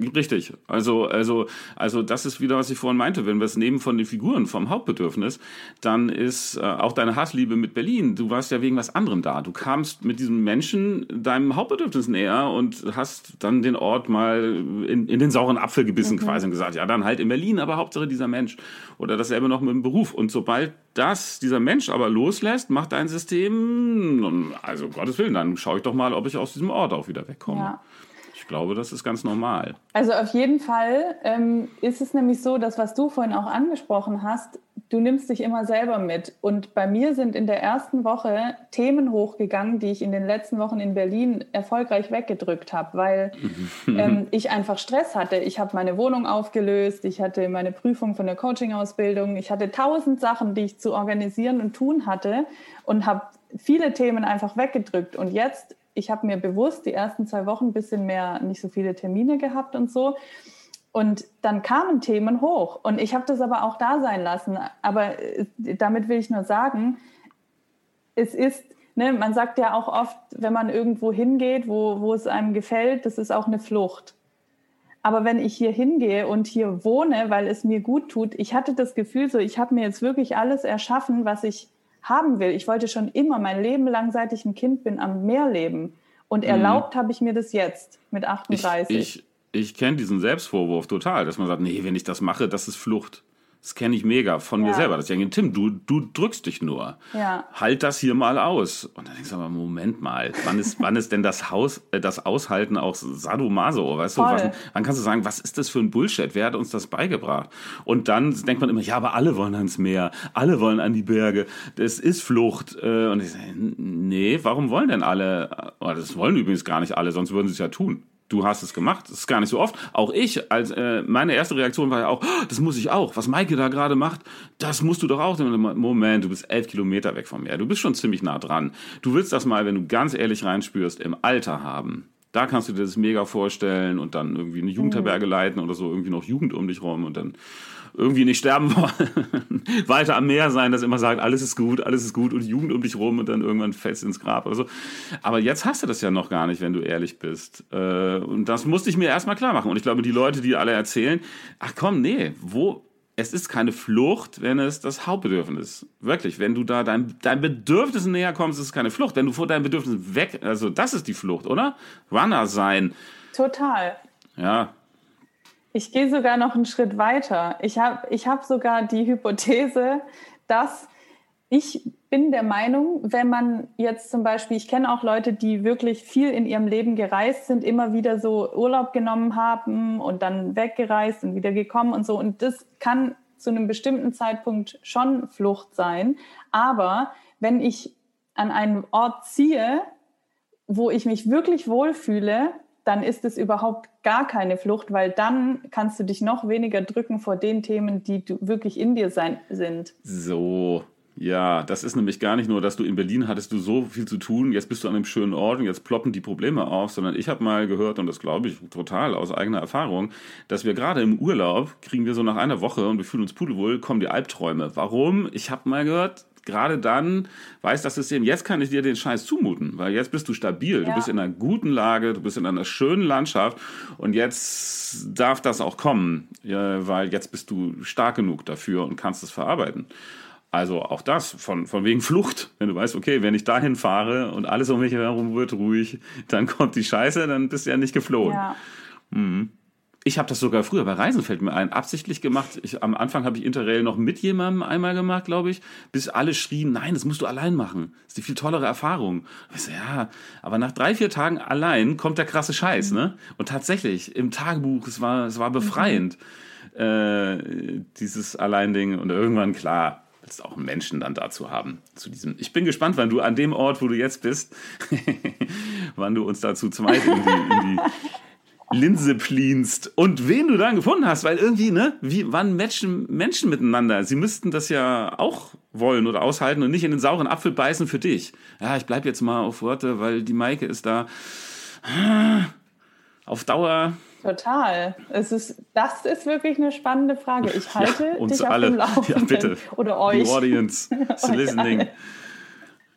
Speaker 2: Richtig. Also, also, also das ist wieder, was ich vorhin meinte. Wenn wir es nehmen von den Figuren, vom Hauptbedürfnis, dann ist äh, auch deine Hassliebe mit Berlin. Du warst ja wegen was anderem da. Du kamst mit diesem Menschen deinem Hauptbedürfnis näher und hast dann den Ort mal in, in den sauren Apfel gebissen mhm. quasi und gesagt, ja, dann halt in Berlin, aber Hauptsache dieser Mensch. Oder dasselbe noch mit dem Beruf. Und sobald das dieser Mensch aber loslässt, macht dein System, also Gottes Willen, dann schaue ich doch mal, ob ich aus diesem Ort auch wieder wegkomme. Ja glaube, das ist ganz normal.
Speaker 1: Also auf jeden Fall ähm, ist es nämlich so, dass was du vorhin auch angesprochen hast, du nimmst dich immer selber mit. Und bei mir sind in der ersten Woche Themen hochgegangen, die ich in den letzten Wochen in Berlin erfolgreich weggedrückt habe, weil ähm, ich einfach Stress hatte. Ich habe meine Wohnung aufgelöst, ich hatte meine Prüfung von der Coaching-Ausbildung, ich hatte tausend Sachen, die ich zu organisieren und tun hatte und habe viele Themen einfach weggedrückt. Und jetzt ich habe mir bewusst die ersten zwei Wochen ein bisschen mehr, nicht so viele Termine gehabt und so. Und dann kamen Themen hoch. Und ich habe das aber auch da sein lassen. Aber äh, damit will ich nur sagen, es ist, ne, man sagt ja auch oft, wenn man irgendwo hingeht, wo, wo es einem gefällt, das ist auch eine Flucht. Aber wenn ich hier hingehe und hier wohne, weil es mir gut tut, ich hatte das Gefühl, so ich habe mir jetzt wirklich alles erschaffen, was ich haben will. Ich wollte schon immer mein Leben lang, seit ich ein Kind bin, am Meer leben. Und mhm. erlaubt mhm. habe ich mir das jetzt mit 38.
Speaker 2: Ich, ich, ich kenne diesen Selbstvorwurf total, dass man sagt, nee, wenn ich das mache, das ist Flucht. Das kenne ich mega von ja. mir selber. Das ist ja Tim, du, du drückst dich nur.
Speaker 1: Ja.
Speaker 2: Halt das hier mal aus. Und dann denkst du aber, Moment mal, wann ist, wann ist denn das Haus, äh, das Aushalten auch Sadomaso? Weißt Voll. du, was, wann kannst du sagen, was ist das für ein Bullshit? Wer hat uns das beigebracht? Und dann denkt man immer, ja, aber alle wollen ans Meer, alle wollen an die Berge. Das ist Flucht. Äh, und ich sage, nee, warum wollen denn alle? Oh, das wollen übrigens gar nicht alle, sonst würden sie es ja tun du hast es gemacht. Das ist gar nicht so oft. Auch ich, als äh, meine erste Reaktion war ja auch, oh, das muss ich auch. Was Maike da gerade macht, das musst du doch auch. Moment, du bist elf Kilometer weg vom Meer. Du bist schon ziemlich nah dran. Du willst das mal, wenn du ganz ehrlich reinspürst, im Alter haben. Da kannst du dir das mega vorstellen und dann irgendwie eine Jugendherberge leiten oder so, irgendwie noch Jugend um dich rum und dann irgendwie nicht sterben wollen, weiter am Meer sein, das immer sagt, alles ist gut, alles ist gut und Jugend um dich rum und dann irgendwann fällst ins Grab oder so. Aber jetzt hast du das ja noch gar nicht, wenn du ehrlich bist. Äh, und das musste ich mir erstmal klar machen. Und ich glaube, die Leute, die alle erzählen, ach komm, nee, wo, es ist keine Flucht, wenn es das Hauptbedürfnis ist. Wirklich, wenn du da dein, dein Bedürfnis näher kommst, ist es keine Flucht. Wenn du vor deinem Bedürfnis weg, also das ist die Flucht, oder? Runner sein.
Speaker 1: Total.
Speaker 2: Ja,
Speaker 1: ich gehe sogar noch einen Schritt weiter. Ich habe ich hab sogar die Hypothese, dass ich bin der Meinung, wenn man jetzt zum Beispiel, ich kenne auch Leute, die wirklich viel in ihrem Leben gereist sind, immer wieder so Urlaub genommen haben und dann weggereist und wieder gekommen und so. Und das kann zu einem bestimmten Zeitpunkt schon Flucht sein. Aber wenn ich an einen Ort ziehe, wo ich mich wirklich wohlfühle, dann ist es überhaupt gar keine Flucht, weil dann kannst du dich noch weniger drücken vor den Themen, die du wirklich in dir sein, sind.
Speaker 2: So, ja, das ist nämlich gar nicht nur, dass du in Berlin hattest du so viel zu tun, jetzt bist du an einem schönen Ort und jetzt ploppen die Probleme auf, sondern ich habe mal gehört, und das glaube ich total aus eigener Erfahrung, dass wir gerade im Urlaub kriegen wir so nach einer Woche und wir fühlen uns pudelwohl, kommen die Albträume. Warum? Ich habe mal gehört, gerade dann weiß das System, jetzt kann ich dir den Scheiß zumuten, weil jetzt bist du stabil, ja. du bist in einer guten Lage, du bist in einer schönen Landschaft und jetzt darf das auch kommen, weil jetzt bist du stark genug dafür und kannst es verarbeiten. Also auch das, von, von wegen Flucht. Wenn du weißt, okay, wenn ich dahin fahre und alles um mich herum wird ruhig, dann kommt die Scheiße, dann bist du ja nicht geflohen. Ja. Mhm. Ich habe das sogar früher bei Reisen, fällt mir ein, absichtlich gemacht. Ich, am Anfang habe ich Interrail noch mit jemandem einmal gemacht, glaube ich, bis alle schrien, nein, das musst du allein machen. Das ist die viel tollere Erfahrung. So, ja, aber nach drei, vier Tagen allein kommt der krasse Scheiß, ne? Und tatsächlich, im Tagebuch, es war, es war befreiend, mhm. äh, dieses Alleinding. Und irgendwann, klar, willst auch einen Menschen dann dazu haben. Zu diesem. Ich bin gespannt, wann du an dem Ort, wo du jetzt bist, wann du uns dazu zweit in die, in die Linse plienst und wen du dann gefunden hast, weil irgendwie, ne, wie, wann matchen Menschen miteinander? Sie müssten das ja auch wollen oder aushalten und nicht in den sauren Apfel beißen für dich. Ja, ich bleib jetzt mal auf Worte, weil die Maike ist da. Auf Dauer.
Speaker 1: Total. Es ist, das ist wirklich eine spannende Frage. Ich halte ja,
Speaker 2: uns
Speaker 1: dich auf
Speaker 2: alle.
Speaker 1: dem Laufenden.
Speaker 2: Ja, bitte.
Speaker 1: Oder euch.
Speaker 2: The audience is listening.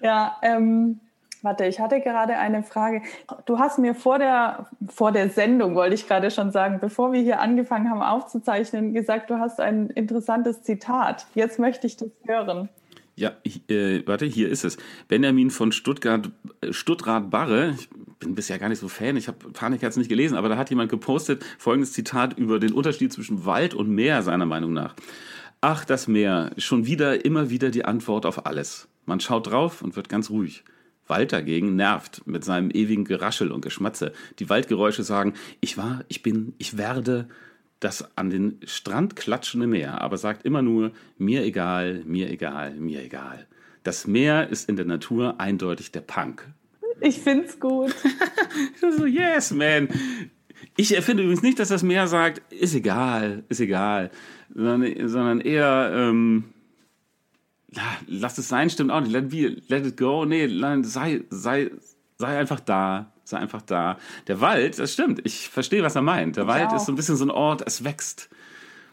Speaker 1: Ja, ähm, Warte, ich hatte gerade eine Frage. Du hast mir vor der, vor der Sendung, wollte ich gerade schon sagen, bevor wir hier angefangen haben aufzuzeichnen, gesagt, du hast ein interessantes Zitat. Jetzt möchte ich das hören.
Speaker 2: Ja, äh, warte, hier ist es. Benjamin von Stuttgart, äh, Stuttgart-Barre. Ich bin bisher gar nicht so Fan, ich habe Panikherz nicht gelesen, aber da hat jemand gepostet folgendes Zitat über den Unterschied zwischen Wald und Meer, seiner Meinung nach. Ach, das Meer, schon wieder, immer wieder die Antwort auf alles. Man schaut drauf und wird ganz ruhig. Wald dagegen nervt mit seinem ewigen Geraschel und Geschmatze. Die Waldgeräusche sagen, ich war, ich bin, ich werde, das an den Strand klatschende Meer, aber sagt immer nur, mir egal, mir egal, mir egal. Das Meer ist in der Natur eindeutig der Punk.
Speaker 1: Ich find's gut.
Speaker 2: so, yes, man. Ich erfinde übrigens nicht, dass das Meer sagt, ist egal, ist egal, sondern, sondern eher, ähm, lass es sein, stimmt auch nicht. Let, be, let it go. Nee, sei, sei, sei einfach da. Sei einfach da. Der Wald, das stimmt. Ich verstehe, was er meint. Der ich Wald auch. ist so ein bisschen so ein Ort, es wächst.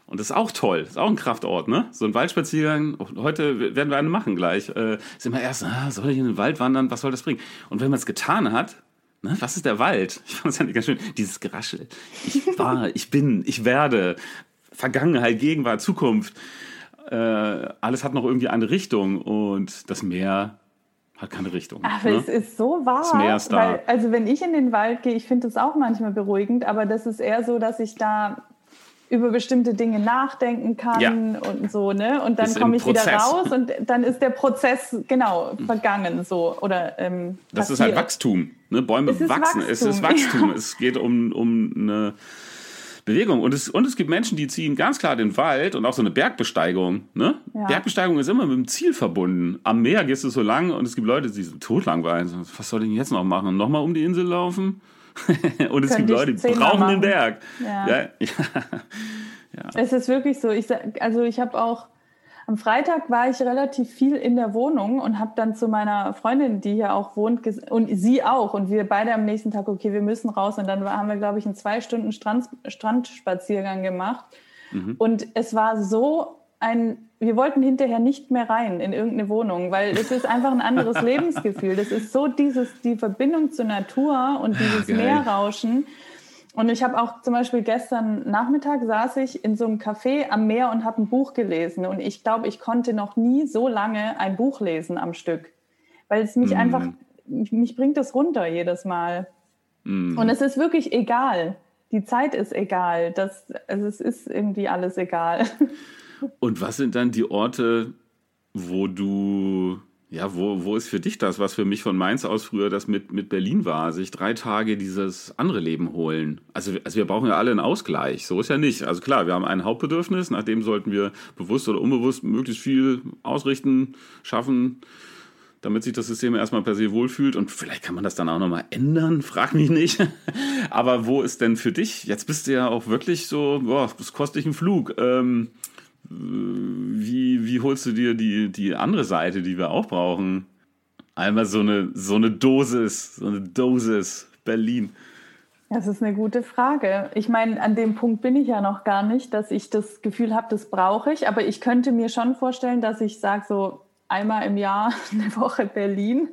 Speaker 2: Und das ist auch toll. Das ist auch ein Kraftort, ne? So ein Waldspaziergang. Heute werden wir einen machen gleich. Äh, ist immer erst, ah, soll ich in den Wald wandern? Was soll das bringen? Und wenn man es getan hat, ne, was ist der Wald? Ich fand es ja nicht ganz schön. Dieses Geraschel. Ich war, ich bin, ich werde. Vergangenheit, Gegenwart, Zukunft äh, alles hat noch irgendwie eine Richtung und das Meer hat keine Richtung.
Speaker 1: Aber ne? es ist so wahr. Das Meer ist da. Weil, also wenn ich in den Wald gehe, ich finde das auch manchmal beruhigend, aber das ist eher so, dass ich da über bestimmte Dinge nachdenken kann ja. und so, ne? Und dann komme ich Prozess. wieder raus und dann ist der Prozess genau vergangen so oder ähm,
Speaker 2: Das passiert. ist halt Wachstum, ne? Bäume es wachsen, Wachstum. es ist Wachstum, ja. es geht um um eine Bewegung. Und es, und es gibt Menschen, die ziehen ganz klar den Wald und auch so eine Bergbesteigung. Ne? Ja. Bergbesteigung ist immer mit dem Ziel verbunden. Am Meer gehst du so lang und es gibt Leute, die sind totlangweilig. Was soll ich denn jetzt noch machen? Nochmal um die Insel laufen? und es Könnte gibt Leute, die brauchen den Berg. Ja. Ja.
Speaker 1: ja. Es ist wirklich so. Ich, also ich habe auch am Freitag war ich relativ viel in der Wohnung und habe dann zu meiner Freundin, die hier auch wohnt, und sie auch, und wir beide am nächsten Tag, okay, wir müssen raus. Und dann haben wir, glaube ich, einen zwei Stunden Strand, Strandspaziergang gemacht. Mhm. Und es war so ein, wir wollten hinterher nicht mehr rein in irgendeine Wohnung, weil es ist einfach ein anderes Lebensgefühl. Das ist so dieses, die Verbindung zur Natur und dieses ah, Meerrauschen. Und ich habe auch zum Beispiel gestern Nachmittag saß ich in so einem Café am Meer und habe ein Buch gelesen. Und ich glaube, ich konnte noch nie so lange ein Buch lesen am Stück, weil es mich mm. einfach, mich bringt das runter jedes Mal. Mm. Und es ist wirklich egal. Die Zeit ist egal. Das, also es ist irgendwie alles egal.
Speaker 2: Und was sind dann die Orte, wo du ja, wo, wo ist für dich das, was für mich von Mainz aus früher das mit, mit Berlin war, sich drei Tage dieses andere Leben holen? Also, also wir brauchen ja alle einen Ausgleich, so ist ja nicht. Also klar, wir haben ein Hauptbedürfnis, nach dem sollten wir bewusst oder unbewusst möglichst viel ausrichten, schaffen, damit sich das System erstmal per se wohlfühlt und vielleicht kann man das dann auch nochmal ändern, frag mich nicht. Aber wo ist denn für dich, jetzt bist du ja auch wirklich so, boah, das kostet dich einen Flug, ähm, wie, holst du dir die, die andere Seite, die wir auch brauchen? Einmal so eine, so eine Dosis, so eine Dosis Berlin.
Speaker 1: Das ist eine gute Frage. Ich meine, an dem Punkt bin ich ja noch gar nicht, dass ich das Gefühl habe, das brauche ich. Aber ich könnte mir schon vorstellen, dass ich sage, so einmal im Jahr eine Woche Berlin,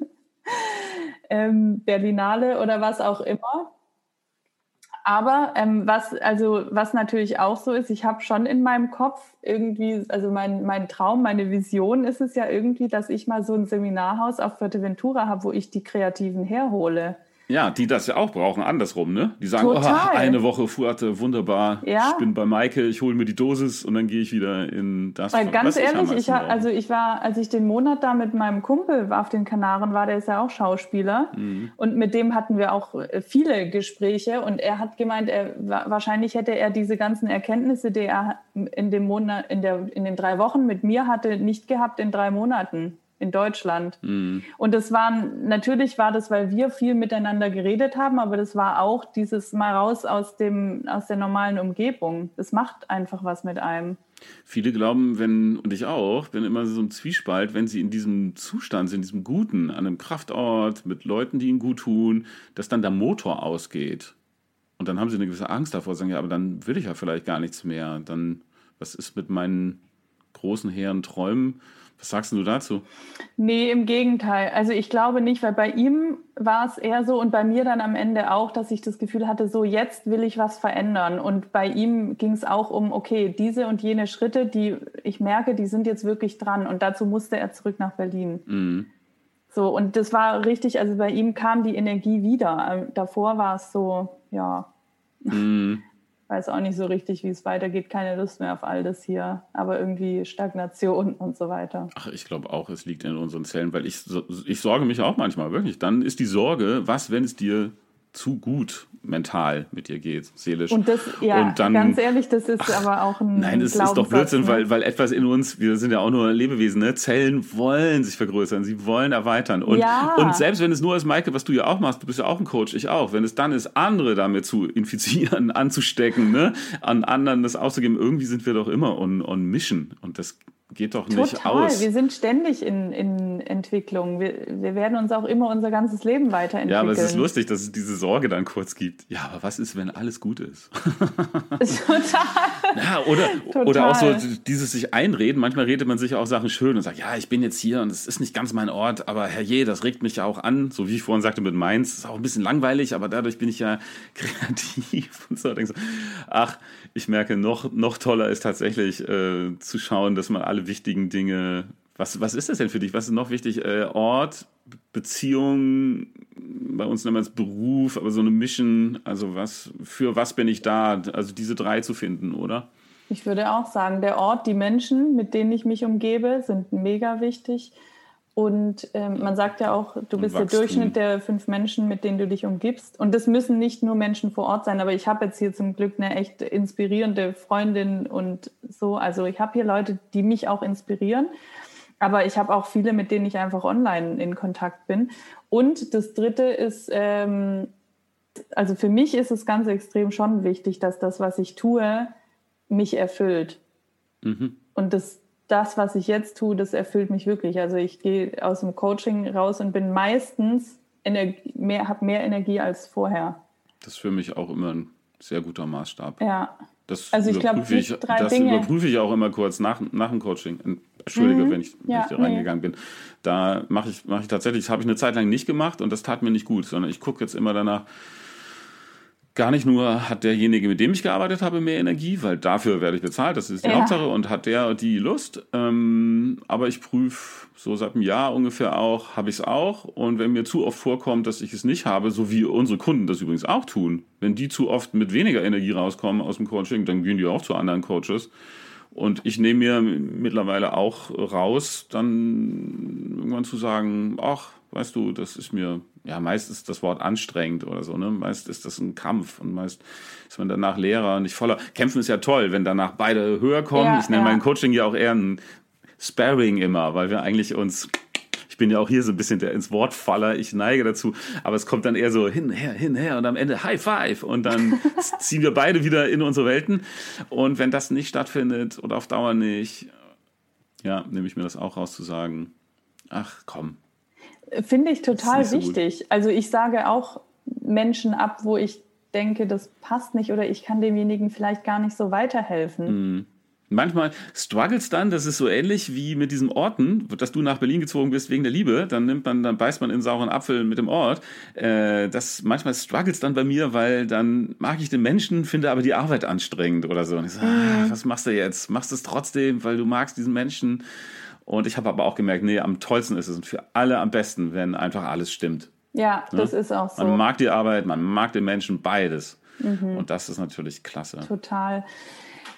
Speaker 1: ähm, Berlinale oder was auch immer. Aber ähm, was, also, was natürlich auch so ist, ich habe schon in meinem Kopf irgendwie, also mein, mein Traum, meine Vision ist es ja irgendwie, dass ich mal so ein Seminarhaus auf Fuerteventura habe, wo ich die Kreativen herhole.
Speaker 2: Ja, die das ja auch brauchen, andersrum, ne? Die sagen, oh, eine Woche Fuerte, wunderbar. Ja. Ich bin bei Maike, ich hole mir die Dosis und dann gehe ich wieder in das.
Speaker 1: Weil ganz ehrlich, ich, also ich war, als ich den Monat da mit meinem Kumpel auf den Kanaren war, der ist ja auch Schauspieler mhm. und mit dem hatten wir auch äh, viele Gespräche und er hat gemeint, er wahrscheinlich hätte er diese ganzen Erkenntnisse, die er in dem Monat, in der, in den drei Wochen mit mir hatte, nicht gehabt in drei Monaten in Deutschland. Mhm. Und das waren, natürlich war das, weil wir viel miteinander geredet haben, aber das war auch dieses mal raus aus dem, aus der normalen Umgebung. Das macht einfach was mit einem.
Speaker 2: Viele glauben, wenn, und ich auch, bin immer so ein Zwiespalt, wenn sie in diesem Zustand sind, in diesem Guten, an einem Kraftort, mit Leuten, die ihnen gut tun, dass dann der Motor ausgeht. Und dann haben sie eine gewisse Angst davor, sagen, ja, aber dann will ich ja vielleicht gar nichts mehr. Dann, was ist mit meinen großen, hehren Träumen? Was sagst du dazu?
Speaker 1: Nee, im Gegenteil. Also ich glaube nicht, weil bei ihm war es eher so und bei mir dann am Ende auch, dass ich das Gefühl hatte, so jetzt will ich was verändern. Und bei ihm ging es auch um, okay, diese und jene Schritte, die ich merke, die sind jetzt wirklich dran. Und dazu musste er zurück nach Berlin. Mhm. So, und das war richtig, also bei ihm kam die Energie wieder. Ähm, davor war es so, ja. Mhm weiß auch nicht so richtig, wie es weitergeht. Keine Lust mehr auf all das hier, aber irgendwie Stagnation und so weiter.
Speaker 2: Ach, ich glaube auch, es liegt in unseren Zellen, weil ich, ich sorge mich auch manchmal, wirklich. Dann ist die Sorge, was, wenn es dir zu gut mental mit dir geht, seelisch.
Speaker 1: Und das, ja, und dann, ganz ehrlich, das ist ach, aber auch ein
Speaker 2: Nein, das ist doch Blödsinn, ne? weil, weil etwas in uns, wir sind ja auch nur Lebewesen, ne? Zellen wollen sich vergrößern, sie wollen erweitern. Und, ja. und selbst wenn es nur ist, Maike, was du ja auch machst, du bist ja auch ein Coach, ich auch, wenn es dann ist, andere damit zu infizieren, anzustecken, ne? an anderen das auszugeben, irgendwie sind wir doch immer on, on Mission. Und das geht doch nicht
Speaker 1: Total.
Speaker 2: aus.
Speaker 1: Wir sind ständig in, in Entwicklung. Wir, wir werden uns auch immer unser ganzes Leben weiterentwickeln. Ja,
Speaker 2: aber es ist lustig, dass es diese Sorge dann kurz gibt. Ja, aber was ist, wenn alles gut ist?
Speaker 1: Total.
Speaker 2: Ja, oder, Total. oder auch so dieses sich einreden. Manchmal redet man sich auch Sachen schön und sagt, ja, ich bin jetzt hier und es ist nicht ganz mein Ort, aber herrje, das regt mich ja auch an. So wie ich vorhin sagte mit Mainz, ist auch ein bisschen langweilig, aber dadurch bin ich ja kreativ und so. Denkst ach, ich merke, noch, noch toller ist tatsächlich äh, zu schauen, dass man alle wichtigen Dinge. Was, was ist das denn für dich? Was ist noch wichtig? Äh, Ort, Beziehung, bei uns es Beruf, aber so eine Mission, also was, für was bin ich da? Also diese drei zu finden, oder?
Speaker 1: Ich würde auch sagen, der Ort, die Menschen, mit denen ich mich umgebe, sind mega wichtig. Und ähm, man sagt ja auch, du bist der Durchschnitt der fünf Menschen, mit denen du dich umgibst. Und das müssen nicht nur Menschen vor Ort sein, aber ich habe jetzt hier zum Glück eine echt inspirierende Freundin und so. Also ich habe hier Leute, die mich auch inspirieren. Aber ich habe auch viele, mit denen ich einfach online in Kontakt bin. Und das Dritte ist, ähm, also für mich ist es ganz extrem schon wichtig, dass das, was ich tue, mich erfüllt. Mhm. Und das das, was ich jetzt tue, das erfüllt mich wirklich. Also ich gehe aus dem Coaching raus und bin meistens mehr, habe mehr Energie als vorher.
Speaker 2: Das ist für mich auch immer ein sehr guter Maßstab.
Speaker 1: Ja.
Speaker 2: Das also ich glaube, das Dinge. überprüfe ich auch immer kurz nach, nach dem Coaching. Entschuldige, mhm. wenn ich, ja, ich da reingegangen nee. bin. Da mache ich, mache ich tatsächlich, das habe ich eine Zeit lang nicht gemacht und das tat mir nicht gut, sondern ich gucke jetzt immer danach, gar nicht nur hat derjenige, mit dem ich gearbeitet habe, mehr Energie, weil dafür werde ich bezahlt, das ist die ja. Hauptsache, und hat der die Lust. Ähm, aber ich prüfe so seit einem Jahr ungefähr auch, habe ich es auch. Und wenn mir zu oft vorkommt, dass ich es nicht habe, so wie unsere Kunden das übrigens auch tun, wenn die zu oft mit weniger Energie rauskommen aus dem Coaching, dann gehen die auch zu anderen Coaches. Und ich nehme mir mittlerweile auch raus, dann irgendwann zu sagen, ach, weißt du, das ist mir ja, meist ist das Wort anstrengend oder so, ne? Meist ist das ein Kampf und meist ist man danach leerer und nicht voller. Kämpfen ist ja toll, wenn danach beide höher kommen. Ja, ich nenne ja. mein Coaching ja auch eher ein Sparring immer, weil wir eigentlich uns ich bin ja auch hier so ein bisschen der ins Wort Faller, ich neige dazu, aber es kommt dann eher so hin, her, hin, her und am Ende High Five und dann ziehen wir beide wieder in unsere Welten und wenn das nicht stattfindet oder auf Dauer nicht, ja, nehme ich mir das auch raus zu sagen, ach komm,
Speaker 1: Finde ich total so wichtig. Gut. Also ich sage auch Menschen ab, wo ich denke, das passt nicht oder ich kann demjenigen vielleicht gar nicht so weiterhelfen. Mhm.
Speaker 2: manchmal struggles dann, das ist so ähnlich wie mit diesen Orten, dass du nach Berlin gezogen bist wegen der Liebe, dann nimmt man, dann beißt man in sauren Apfel mit dem Ort. Äh, das manchmal struggles dann bei mir, weil dann mag ich den Menschen, finde aber die Arbeit anstrengend oder so. Und ich so, ah, mhm. was machst du jetzt? Machst du es trotzdem, weil du magst diesen Menschen. Und ich habe aber auch gemerkt, nee, am tollsten ist es und für alle am besten, wenn einfach alles stimmt.
Speaker 1: Ja, das ja? ist auch so.
Speaker 2: Man mag die Arbeit, man mag den Menschen, beides. Mhm. Und das ist natürlich klasse.
Speaker 1: Total.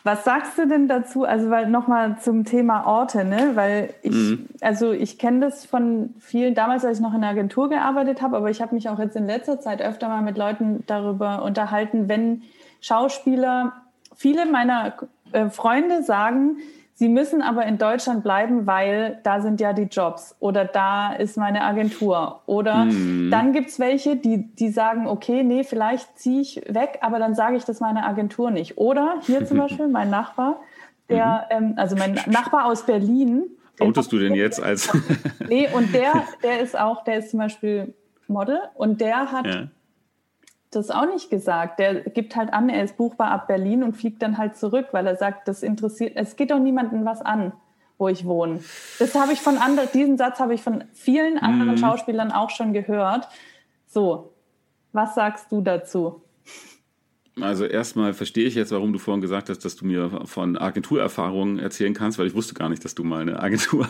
Speaker 1: Was sagst du denn dazu? Also, weil nochmal zum Thema Orte, ne? Weil ich, mhm. also ich kenne das von vielen, damals, als ich noch in der Agentur gearbeitet habe, aber ich habe mich auch jetzt in letzter Zeit öfter mal mit Leuten darüber unterhalten, wenn Schauspieler, viele meiner äh, Freunde sagen, Sie müssen aber in Deutschland bleiben, weil da sind ja die Jobs oder da ist meine Agentur. Oder mhm. dann gibt's welche, die, die sagen, okay, nee, vielleicht ziehe ich weg, aber dann sage ich das meiner Agentur nicht. Oder hier zum Beispiel mein Nachbar, der, mhm. ähm, also mein Nachbar aus Berlin.
Speaker 2: Outest du denn jetzt als?
Speaker 1: nee, und der, der ist auch, der ist zum Beispiel Model und der hat ja das auch nicht gesagt. Der gibt halt an, er ist buchbar ab Berlin und fliegt dann halt zurück, weil er sagt, das interessiert, es geht doch niemandem was an, wo ich wohne. Das habe ich von anderen, diesen Satz habe ich von vielen anderen mhm. Schauspielern auch schon gehört. So, was sagst du dazu?
Speaker 2: Also erstmal verstehe ich jetzt, warum du vorhin gesagt hast, dass du mir von Agenturerfahrungen erzählen kannst, weil ich wusste gar nicht, dass du mal eine Agentur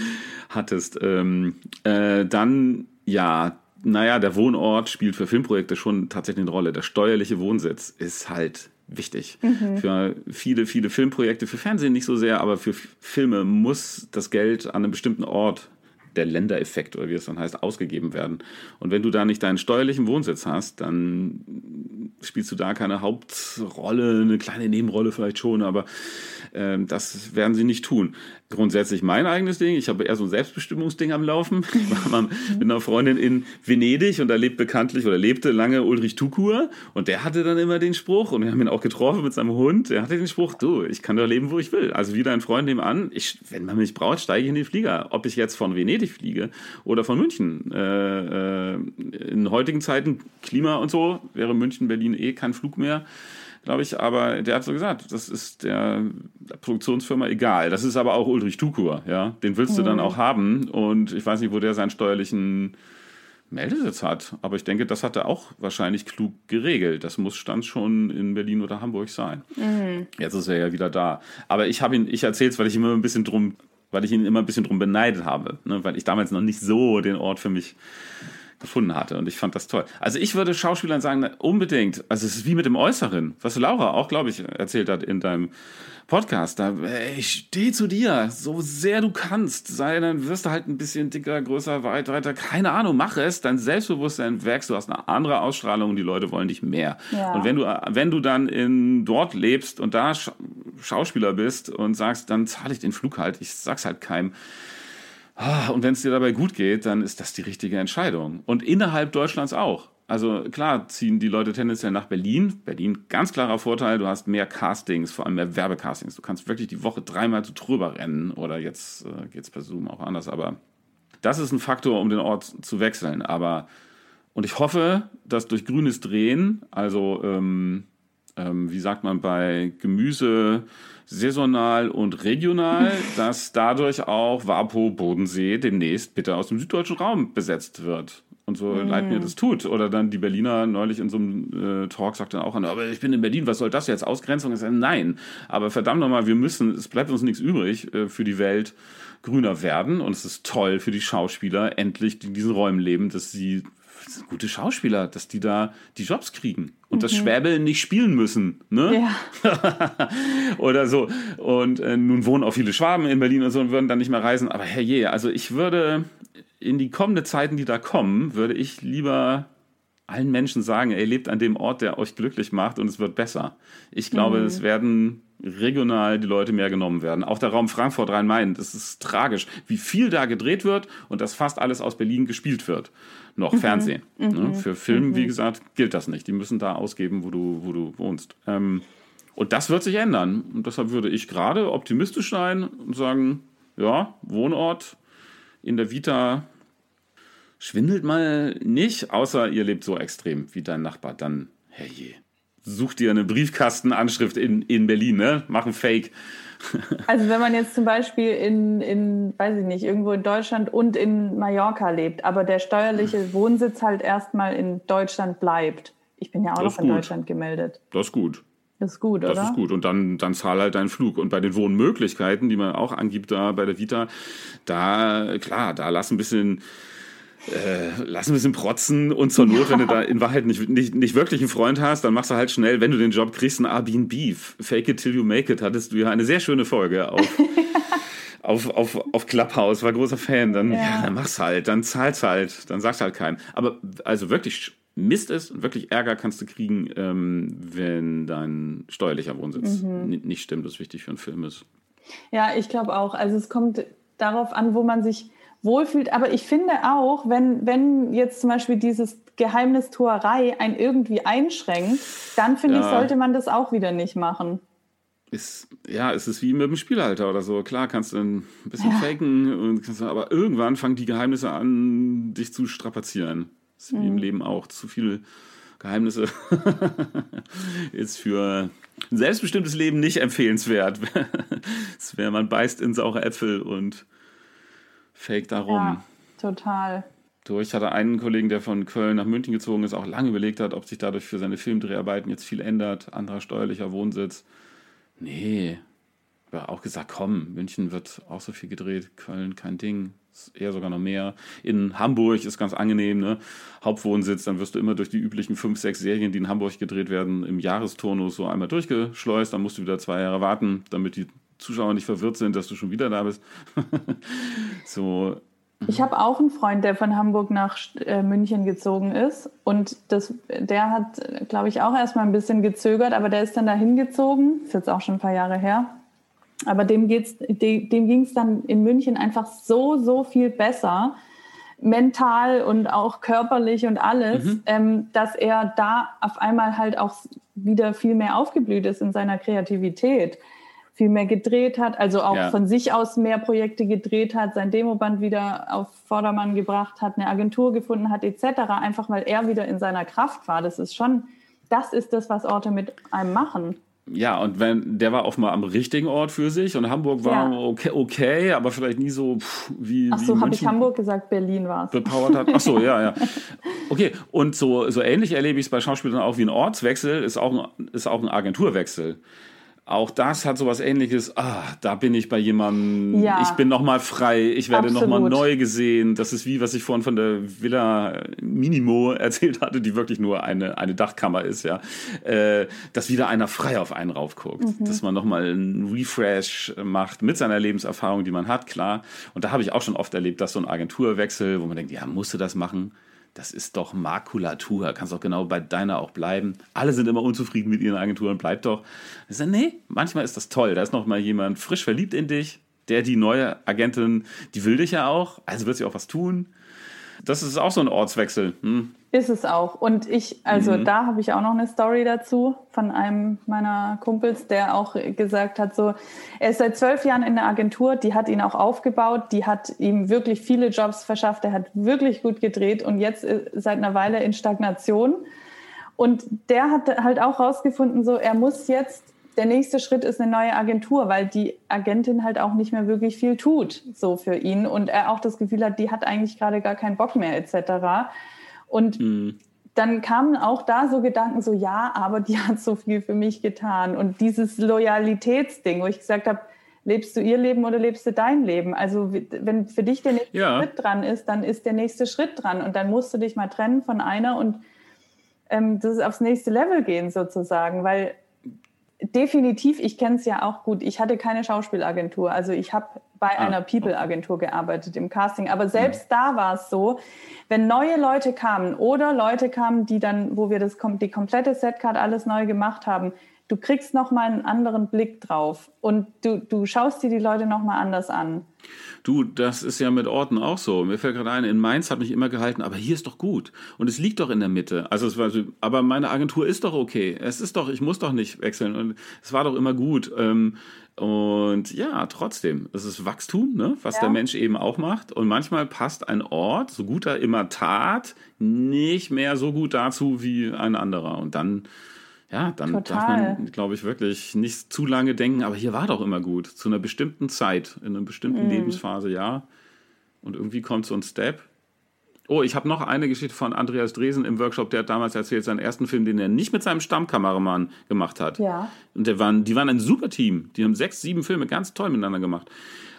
Speaker 2: hattest. Ähm, äh, dann ja, naja, der Wohnort spielt für Filmprojekte schon tatsächlich eine Rolle. Der steuerliche Wohnsitz ist halt wichtig. Mhm. Für viele, viele Filmprojekte, für Fernsehen nicht so sehr, aber für Filme muss das Geld an einem bestimmten Ort der Ländereffekt oder wie es dann heißt, ausgegeben werden. Und wenn du da nicht deinen steuerlichen Wohnsitz hast, dann spielst du da keine Hauptrolle, eine kleine Nebenrolle vielleicht schon, aber äh, das werden sie nicht tun grundsätzlich mein eigenes Ding. Ich habe eher so ein Selbstbestimmungsding am Laufen. Ich war mal mit einer Freundin in Venedig und da lebt bekanntlich oder lebte lange Ulrich Tukur und der hatte dann immer den Spruch und wir haben ihn auch getroffen mit seinem Hund. Der hatte den Spruch, du, ich kann doch leben, wo ich will. Also wie dein Freund nebenan, ich, wenn man mich braucht, steige ich in den Flieger. Ob ich jetzt von Venedig fliege oder von München. Äh, äh, in heutigen Zeiten Klima und so wäre München, Berlin eh kein Flug mehr glaube ich. Aber der hat so gesagt, das ist der, Produktionsfirma egal. Das ist aber auch Ulrich Tukur, ja. Den willst du dann mhm. auch haben. Und ich weiß nicht, wo der seinen steuerlichen Meldesitz hat. Aber ich denke, das hat er auch wahrscheinlich klug geregelt. Das muss stand schon in Berlin oder Hamburg sein. Mhm. Jetzt ist er ja wieder da. Aber ich habe ihn, ich erzähle es, weil ich immer ein bisschen drum, weil ich ihn immer ein bisschen drum beneidet habe, ne? weil ich damals noch nicht so den Ort für mich gefunden hatte. Und ich fand das toll. Also ich würde Schauspielern sagen, unbedingt, also es ist wie mit dem Äußeren, was Laura auch, glaube ich, erzählt hat in deinem Podcast. Da, ich stehe zu dir, so sehr du kannst. Sei, dann wirst du halt ein bisschen dicker, größer, weiter, weiter. Keine Ahnung, mach es. Dein Selbstbewusstsein wächst, du hast eine andere Ausstrahlung und die Leute wollen dich mehr. Ja. Und wenn du, wenn du dann in dort lebst und da Schauspieler bist und sagst, dann zahle ich den Flug halt, ich sag's halt keinem und wenn es dir dabei gut geht, dann ist das die richtige Entscheidung. Und innerhalb Deutschlands auch. Also klar ziehen die Leute tendenziell nach Berlin. Berlin, ganz klarer Vorteil, du hast mehr Castings, vor allem mehr Werbecastings. Du kannst wirklich die Woche dreimal zu drüber rennen oder jetzt äh, geht es per Zoom auch anders. Aber das ist ein Faktor, um den Ort zu wechseln. Aber und ich hoffe, dass durch grünes Drehen, also ähm, ähm, wie sagt man bei Gemüse, saisonal und regional, dass dadurch auch Wapo Bodensee demnächst bitte aus dem süddeutschen Raum besetzt wird. Und so mm. leid mir das tut. Oder dann die Berliner neulich in so einem äh, Talk sagt dann auch, aber ich bin in Berlin, was soll das jetzt? Ausgrenzung ist nein. Aber verdammt nochmal, wir müssen, es bleibt uns nichts übrig äh, für die Welt grüner werden. Und es ist toll für die Schauspieler, endlich in diesen Räumen leben, dass sie gute Schauspieler, dass die da die Jobs kriegen und mhm. das Schwäbeln nicht spielen müssen. Ne? Ja. Oder so. Und äh, nun wohnen auch viele Schwaben in Berlin und so und würden dann nicht mehr reisen. Aber herrje, also ich würde in die kommenden Zeiten, die da kommen, würde ich lieber allen Menschen sagen, ihr lebt an dem Ort, der euch glücklich macht und es wird besser. Ich glaube, mhm. es werden regional die Leute mehr genommen werden. Auch der Raum Frankfurt Rhein-Main, das ist tragisch, wie viel da gedreht wird und dass fast alles aus Berlin gespielt wird. Noch mhm. Fernsehen. Ne? Mhm. Für Film, mhm. wie gesagt, gilt das nicht. Die müssen da ausgeben, wo du, wo du wohnst. Ähm, und das wird sich ändern. Und deshalb würde ich gerade optimistisch sein und sagen, ja, Wohnort in der Vita schwindelt mal nicht, außer ihr lebt so extrem wie dein Nachbar. Dann, herrje, such dir eine Briefkastenanschrift in, in Berlin, ne? Mach ein Fake.
Speaker 1: Also wenn man jetzt zum Beispiel in, in, weiß ich nicht, irgendwo in Deutschland und in Mallorca lebt, aber der steuerliche Wohnsitz halt erstmal in Deutschland bleibt. Ich bin ja auch noch in gut. Deutschland gemeldet.
Speaker 2: Das ist gut.
Speaker 1: Das ist gut, oder?
Speaker 2: Das ist gut. Und dann, dann zahl halt deinen Flug. Und bei den Wohnmöglichkeiten, die man auch angibt da bei der Vita, da, klar, da lass ein bisschen äh, lass ein bisschen protzen und zur Not, ja. wenn du da in Wahrheit nicht, nicht, nicht wirklich einen Freund hast, dann machst du halt schnell, wenn du den Job kriegst, ein Airbnb. Fake it till you make it, hattest du ja eine sehr schöne Folge auf, auf, auf, auf Clubhouse, war großer Fan. Dann, ja. ja. dann mach's halt, dann zahl's halt, dann sag's halt keinem. Aber also wirklich Mist ist und wirklich Ärger kannst du kriegen, ähm, wenn dein steuerlicher Wohnsitz mhm. nicht stimmt, was wichtig für einen Film ist.
Speaker 1: Ja, ich glaube auch. Also es kommt darauf an, wo man sich wohlfühlt. Aber ich finde auch, wenn, wenn jetzt zum Beispiel dieses Geheimnistuerei ein irgendwie einschränkt, dann finde ja. ich, sollte man das auch wieder nicht machen.
Speaker 2: Ist, ja, es ist wie mit dem Spielhalter oder so. Klar, kannst du ein bisschen ja. faken, und kannst, aber irgendwann fangen die Geheimnisse an, dich zu strapazieren. Das ist wie mhm. im Leben auch. Zu viele Geheimnisse ist für ein selbstbestimmtes Leben nicht empfehlenswert. Es wäre, man beißt in saure Äpfel und fake darum. Ja,
Speaker 1: total.
Speaker 2: Du, ich hatte einen Kollegen, der von Köln nach München gezogen ist, auch lange überlegt hat, ob sich dadurch für seine Filmdreharbeiten jetzt viel ändert. Anderer steuerlicher Wohnsitz. Nee. Aber auch gesagt, komm, München wird auch so viel gedreht, Köln kein Ding. Ist eher sogar noch mehr. In Hamburg ist ganz angenehm, ne? Hauptwohnsitz, dann wirst du immer durch die üblichen fünf, sechs Serien, die in Hamburg gedreht werden, im Jahresturnus so einmal durchgeschleust. Dann musst du wieder zwei Jahre warten, damit die Zuschauer nicht verwirrt sind, dass du schon wieder da bist. so.
Speaker 1: Ich habe auch einen Freund, der von Hamburg nach äh, München gezogen ist. Und das, der hat, glaube ich, auch erstmal ein bisschen gezögert, aber der ist dann dahin gezogen. Ist jetzt auch schon ein paar Jahre her. Aber dem, geht's, dem, dem ging es dann in München einfach so, so viel besser, mental und auch körperlich und alles, mhm. ähm, dass er da auf einmal halt auch wieder viel mehr aufgeblüht ist in seiner Kreativität viel mehr gedreht hat, also auch ja. von sich aus mehr Projekte gedreht hat, sein Demoband wieder auf Vordermann gebracht hat, eine Agentur gefunden hat, etc. Einfach weil er wieder in seiner Kraft war. Das ist schon, das ist das, was Orte mit einem machen.
Speaker 2: Ja, und wenn der war auch mal am richtigen Ort für sich und Hamburg war ja. okay, okay, aber vielleicht nie so pff, wie.
Speaker 1: Ach so, habe ich Hamburg gesagt, Berlin war es.
Speaker 2: Bepowert hat. Ach so, ja, ja. Okay, und so, so ähnlich erlebe ich es bei Schauspielern auch wie ein Ortswechsel, ist auch ein, ist auch ein Agenturwechsel auch das hat sowas ähnliches. Ah, da bin ich bei jemandem. Ja, ich bin nochmal frei. Ich werde nochmal neu gesehen. Das ist wie, was ich vorhin von der Villa Minimo erzählt hatte, die wirklich nur eine, eine Dachkammer ist, ja. Äh, dass wieder einer frei auf einen raufguckt. Mhm. Dass man nochmal einen Refresh macht mit seiner Lebenserfahrung, die man hat, klar. Und da habe ich auch schon oft erlebt, dass so ein Agenturwechsel, wo man denkt, ja, musst du das machen? Das ist doch Makulatur, kannst doch genau bei deiner auch bleiben. Alle sind immer unzufrieden mit ihren Agenturen, bleib doch. Ich sage, nee, manchmal ist das toll. Da ist noch mal jemand frisch verliebt in dich, der die neue Agentin, die will dich ja auch, also wird sie auch was tun. Das ist auch so ein Ortswechsel. Hm.
Speaker 1: Ist es auch. Und ich, also mhm. da habe ich auch noch eine Story dazu von einem meiner Kumpels, der auch gesagt hat, so, er ist seit zwölf Jahren in der Agentur, die hat ihn auch aufgebaut, die hat ihm wirklich viele Jobs verschafft, er hat wirklich gut gedreht und jetzt seit einer Weile in Stagnation. Und der hat halt auch rausgefunden, so, er muss jetzt der nächste Schritt ist eine neue Agentur, weil die Agentin halt auch nicht mehr wirklich viel tut, so für ihn. Und er auch das Gefühl hat, die hat eigentlich gerade gar keinen Bock mehr, etc. Und mhm. dann kamen auch da so Gedanken, so ja, aber die hat so viel für mich getan. Und dieses Loyalitätsding, wo ich gesagt habe, lebst du ihr Leben oder lebst du dein Leben? Also wenn für dich der nächste ja. Schritt dran ist, dann ist der nächste Schritt dran. Und dann musst du dich mal trennen von einer und ähm, das aufs nächste Level gehen sozusagen, weil definitiv, ich kenne es ja auch gut. Ich hatte keine Schauspielagentur. Also ich habe bei ah, einer People-Agentur gearbeitet im Casting. Aber selbst mhm. da war es so, wenn neue Leute kamen oder Leute kamen, die dann, wo wir das die komplette Setcard alles neu gemacht haben, du kriegst noch mal einen anderen Blick drauf und du, du schaust dir die Leute noch mal anders an.
Speaker 2: Du, das ist ja mit Orten auch so. Mir fällt gerade ein, in Mainz hat mich immer gehalten, aber hier ist doch gut. Und es liegt doch in der Mitte. Also es war aber meine Agentur ist doch okay. Es ist doch, ich muss doch nicht wechseln. Und es war doch immer gut. Ähm, und ja, trotzdem, es ist Wachstum, ne? was ja. der Mensch eben auch macht. Und manchmal passt ein Ort, so gut er immer tat, nicht mehr so gut dazu wie ein anderer. Und dann ja, dann Total. darf man, glaube ich, wirklich nicht zu lange denken, aber hier war doch immer gut. Zu einer bestimmten Zeit, in einer bestimmten mm. Lebensphase, ja. Und irgendwie kommt so ein Step. Oh, ich habe noch eine Geschichte von Andreas Dresen im Workshop, der hat damals erzählt, seinen ersten Film, den er nicht mit seinem Stammkameramann gemacht hat. Ja. Und der waren, die waren ein super Team. Die haben sechs, sieben Filme ganz toll miteinander gemacht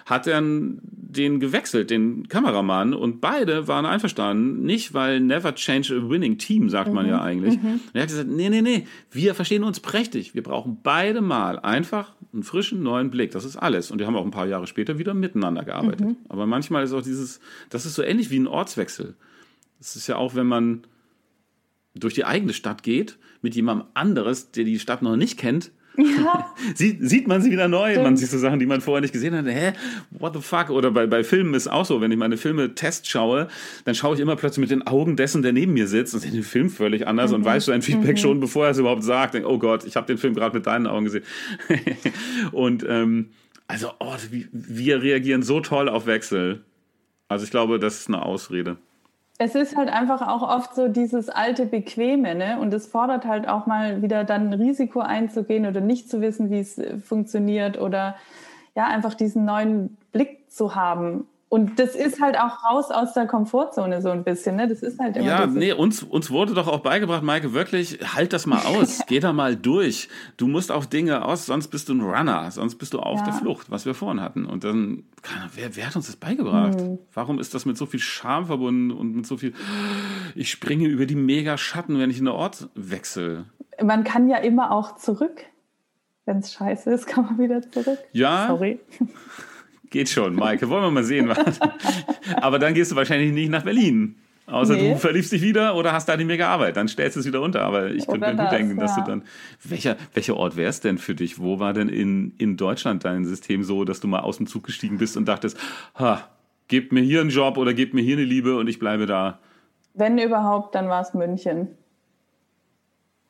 Speaker 2: hat er den gewechselt, den Kameramann, und beide waren einverstanden. Nicht, weil never change a winning team, sagt mhm. man ja mhm. eigentlich. Mhm. er hat gesagt, nee, nee, nee, wir verstehen uns prächtig. Wir brauchen beide mal einfach einen frischen, neuen Blick. Das ist alles. Und die haben auch ein paar Jahre später wieder miteinander gearbeitet. Mhm. Aber manchmal ist auch dieses, das ist so ähnlich wie ein Ortswechsel. Das ist ja auch, wenn man durch die eigene Stadt geht, mit jemandem anderes, der die Stadt noch nicht kennt, ja. sieht, sieht man sie wieder neu. Stimmt. Man sieht so Sachen, die man vorher nicht gesehen hat. Hä? What the fuck? Oder bei, bei Filmen ist auch so, wenn ich meine Filme Test schaue, dann schaue ich immer plötzlich mit den Augen dessen, der neben mir sitzt und sehe den Film völlig anders mhm. und weiß sein Feedback mhm. schon, bevor er es überhaupt sagt. Denk, oh Gott, ich habe den Film gerade mit deinen Augen gesehen. und ähm, also, oh, wir reagieren so toll auf Wechsel. Also ich glaube, das ist eine Ausrede
Speaker 1: es ist halt einfach auch oft so dieses alte Bequeme, ne? Und es fordert halt auch mal wieder dann ein Risiko einzugehen oder nicht zu wissen, wie es äh, funktioniert oder ja, einfach diesen neuen Blick zu haben. Und das ist halt auch raus aus der Komfortzone so ein bisschen, ne? Das ist halt immer
Speaker 2: Ja, nee, uns, uns wurde doch auch beigebracht, Maike, wirklich, halt das mal aus, geh da mal durch. Du musst auf Dinge aus, sonst bist du ein Runner, sonst bist du auf ja. der Flucht, was wir vorhin hatten. Und dann, wer, wer hat uns das beigebracht? Hm. Warum ist das mit so viel Scham verbunden und mit so viel, ich springe über die Mega-Schatten, wenn ich in den Ort wechsle?
Speaker 1: Man kann ja immer auch zurück. Wenn es scheiße ist, kann man wieder zurück.
Speaker 2: Ja. Sorry. Geht schon, Maike. Wollen wir mal sehen, was. Aber dann gehst du wahrscheinlich nicht nach Berlin. Außer nee. du verliebst dich wieder oder hast da die mega Arbeit. Dann stellst du es wieder unter. Aber ich könnte mir gut denken, dass ja. du dann. Welcher, welcher Ort wäre es denn für dich? Wo war denn in, in Deutschland dein System so, dass du mal aus dem Zug gestiegen bist und dachtest, ha, gebt mir hier einen Job oder gebt mir hier eine Liebe und ich bleibe da?
Speaker 1: Wenn überhaupt, dann war es München.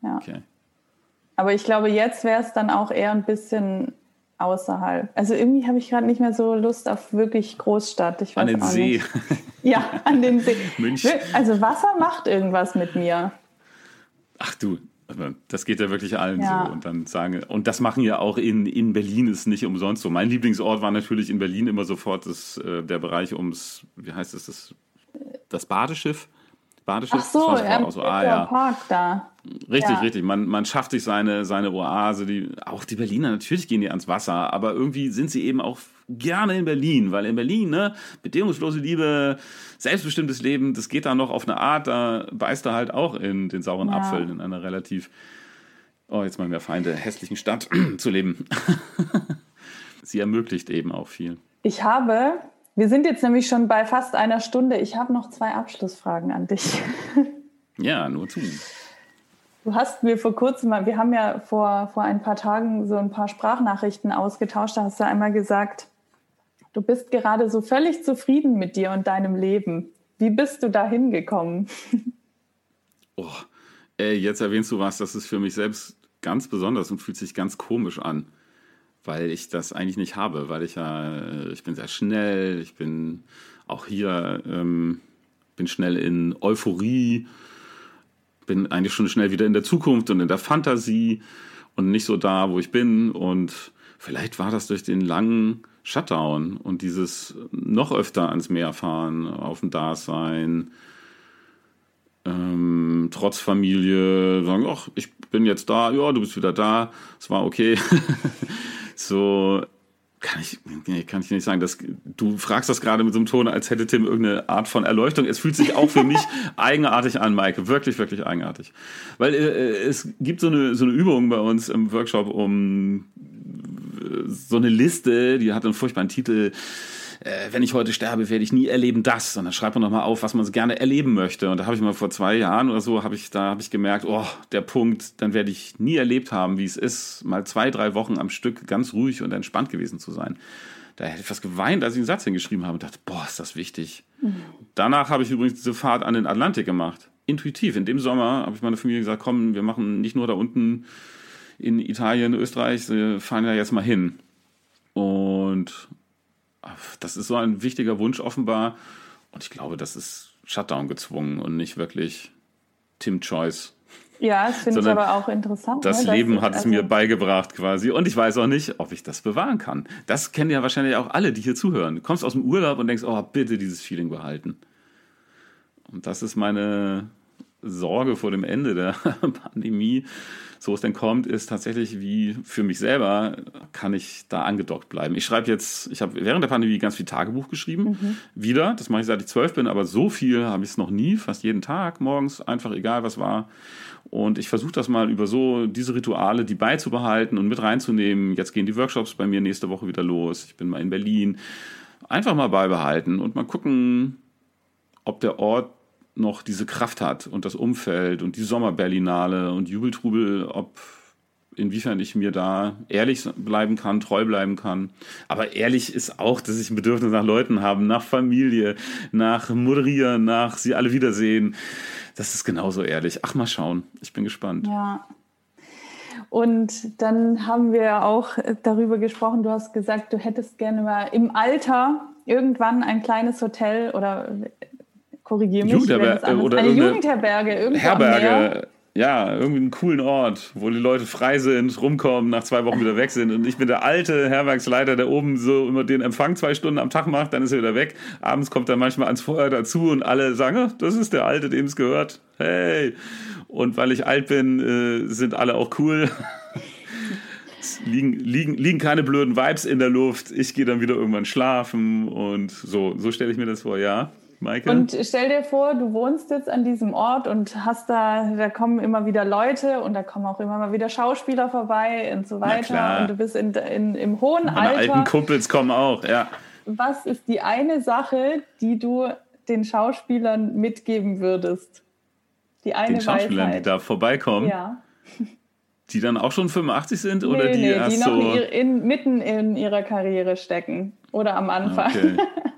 Speaker 1: Ja. Okay. Aber ich glaube, jetzt wäre es dann auch eher ein bisschen außerhalb. Also irgendwie habe ich gerade nicht mehr so Lust auf wirklich Großstadt. Ich
Speaker 2: weiß an den See. Nicht.
Speaker 1: Ja, an den See. München. Also Wasser macht irgendwas mit mir.
Speaker 2: Ach du, das geht ja wirklich allen ja. so. Und dann sagen, und das machen ja auch in, in Berlin ist nicht umsonst so. Mein Lieblingsort war natürlich in Berlin immer sofort das, äh, der Bereich ums, wie heißt es, das, das Badeschiff. Badeschiff. Ach
Speaker 1: so, ähm, so ah, ja. Park da.
Speaker 2: Richtig, ja. richtig. Man, man schafft sich seine, seine Oase. Die, auch die Berliner, natürlich gehen die ans Wasser, aber irgendwie sind sie eben auch gerne in Berlin, weil in Berlin, ne, bedingungslose Liebe, selbstbestimmtes Leben, das geht da noch auf eine Art, da beißt er halt auch in den sauren ja. Apfel in einer relativ, oh, jetzt mal mehr Feinde, hässlichen Stadt zu leben. sie ermöglicht eben auch viel.
Speaker 1: Ich habe wir sind jetzt nämlich schon bei fast einer Stunde. Ich habe noch zwei Abschlussfragen an dich.
Speaker 2: Ja, nur zu.
Speaker 1: Du hast mir vor kurzem mal, wir haben ja vor, vor ein paar Tagen so ein paar Sprachnachrichten ausgetauscht. Da hast du einmal gesagt, du bist gerade so völlig zufrieden mit dir und deinem Leben. Wie bist du da hingekommen?
Speaker 2: Oh, ey, jetzt erwähnst du was, das ist für mich selbst ganz besonders und fühlt sich ganz komisch an weil ich das eigentlich nicht habe, weil ich ja, äh, ich bin sehr schnell, ich bin auch hier, ähm, bin schnell in Euphorie, bin eigentlich schon schnell wieder in der Zukunft und in der Fantasie und nicht so da, wo ich bin. Und vielleicht war das durch den langen Shutdown und dieses noch öfter ans Meer fahren, auf dem Dasein, ähm, trotz Familie, sagen, ach, ich bin jetzt da, ja, du bist wieder da, es war okay. so kann ich, nee, kann ich nicht sagen, dass du fragst das gerade mit so einem Ton, als hätte Tim irgendeine Art von Erleuchtung. Es fühlt sich auch für mich eigenartig an, Maike. Wirklich, wirklich eigenartig. Weil äh, es gibt so eine, so eine Übung bei uns im Workshop um äh, so eine Liste, die hat einen furchtbaren Titel äh, wenn ich heute sterbe, werde ich nie erleben das. Und dann schreibt man nochmal auf, was man gerne erleben möchte. Und da habe ich mal vor zwei Jahren oder so, habe ich, da habe ich gemerkt, oh, der Punkt, dann werde ich nie erlebt haben, wie es ist, mal zwei, drei Wochen am Stück ganz ruhig und entspannt gewesen zu sein. Da hätte ich fast geweint, als ich einen Satz hingeschrieben habe und dachte, boah, ist das wichtig. Mhm. Danach habe ich übrigens diese Fahrt an den Atlantik gemacht. Intuitiv. In dem Sommer habe ich meiner Familie gesagt, komm, wir machen nicht nur da unten in Italien, Österreich, wir fahren ja jetzt mal hin. Und das ist so ein wichtiger Wunsch offenbar. Und ich glaube, das ist Shutdown gezwungen und nicht wirklich Tim Choice.
Speaker 1: Ja, das finde ich aber auch interessant.
Speaker 2: Das ne? Leben hat es also mir beigebracht quasi. Und ich weiß auch nicht, ob ich das bewahren kann. Das kennen ja wahrscheinlich auch alle, die hier zuhören. Du kommst aus dem Urlaub und denkst, oh, bitte dieses Feeling behalten. Und das ist meine Sorge vor dem Ende der Pandemie, so es denn kommt, ist tatsächlich wie für mich selber, kann ich da angedockt bleiben. Ich schreibe jetzt, ich habe während der Pandemie ganz viel Tagebuch geschrieben, mhm. wieder, das mache ich seit ich zwölf bin, aber so viel habe ich es noch nie, fast jeden Tag morgens, einfach egal was war. Und ich versuche das mal über so diese Rituale, die beizubehalten und mit reinzunehmen. Jetzt gehen die Workshops bei mir nächste Woche wieder los. Ich bin mal in Berlin. Einfach mal beibehalten und mal gucken, ob der Ort noch diese Kraft hat und das Umfeld und die Sommerberlinale und Jubeltrubel, ob inwiefern ich mir da ehrlich bleiben kann, treu bleiben kann. Aber ehrlich ist auch, dass ich ein Bedürfnis nach Leuten habe, nach Familie, nach Moderieren, nach sie alle wiedersehen. Das ist genauso ehrlich. Ach, mal schauen. Ich bin gespannt.
Speaker 1: Ja. Und dann haben wir auch darüber gesprochen. Du hast gesagt, du hättest gerne mal im Alter irgendwann ein kleines Hotel oder korrigiere mich, Jugendherberge,
Speaker 2: oder eine Jugendherberge, Herberge, ja, irgendwie einen coolen Ort, wo die Leute frei sind, rumkommen, nach zwei Wochen wieder weg sind. Und ich bin der alte Herbergsleiter, der oben so immer den Empfang zwei Stunden am Tag macht, dann ist er wieder weg. Abends kommt er manchmal ans Feuer dazu und alle sagen, ah, das ist der Alte, dem es gehört. Hey! Und weil ich alt bin, äh, sind alle auch cool. liegen, liegen, liegen keine blöden Vibes in der Luft. Ich gehe dann wieder irgendwann schlafen und so, so stelle ich mir das vor, ja.
Speaker 1: Maike? Und stell dir vor, du wohnst jetzt an diesem Ort und hast da, da kommen immer wieder Leute und da kommen auch immer mal wieder Schauspieler vorbei und so weiter. Und du bist in, in, im hohen Meine Alter.
Speaker 2: alten Kumpels kommen auch, ja.
Speaker 1: Was ist die eine Sache, die du den Schauspielern mitgeben würdest?
Speaker 2: Die eine den Schauspielern, Weisheit. die da vorbeikommen? Ja. Die dann auch schon 85 sind oder nee, die nee, erst die noch so
Speaker 1: in, mitten in ihrer Karriere stecken oder am Anfang? Okay.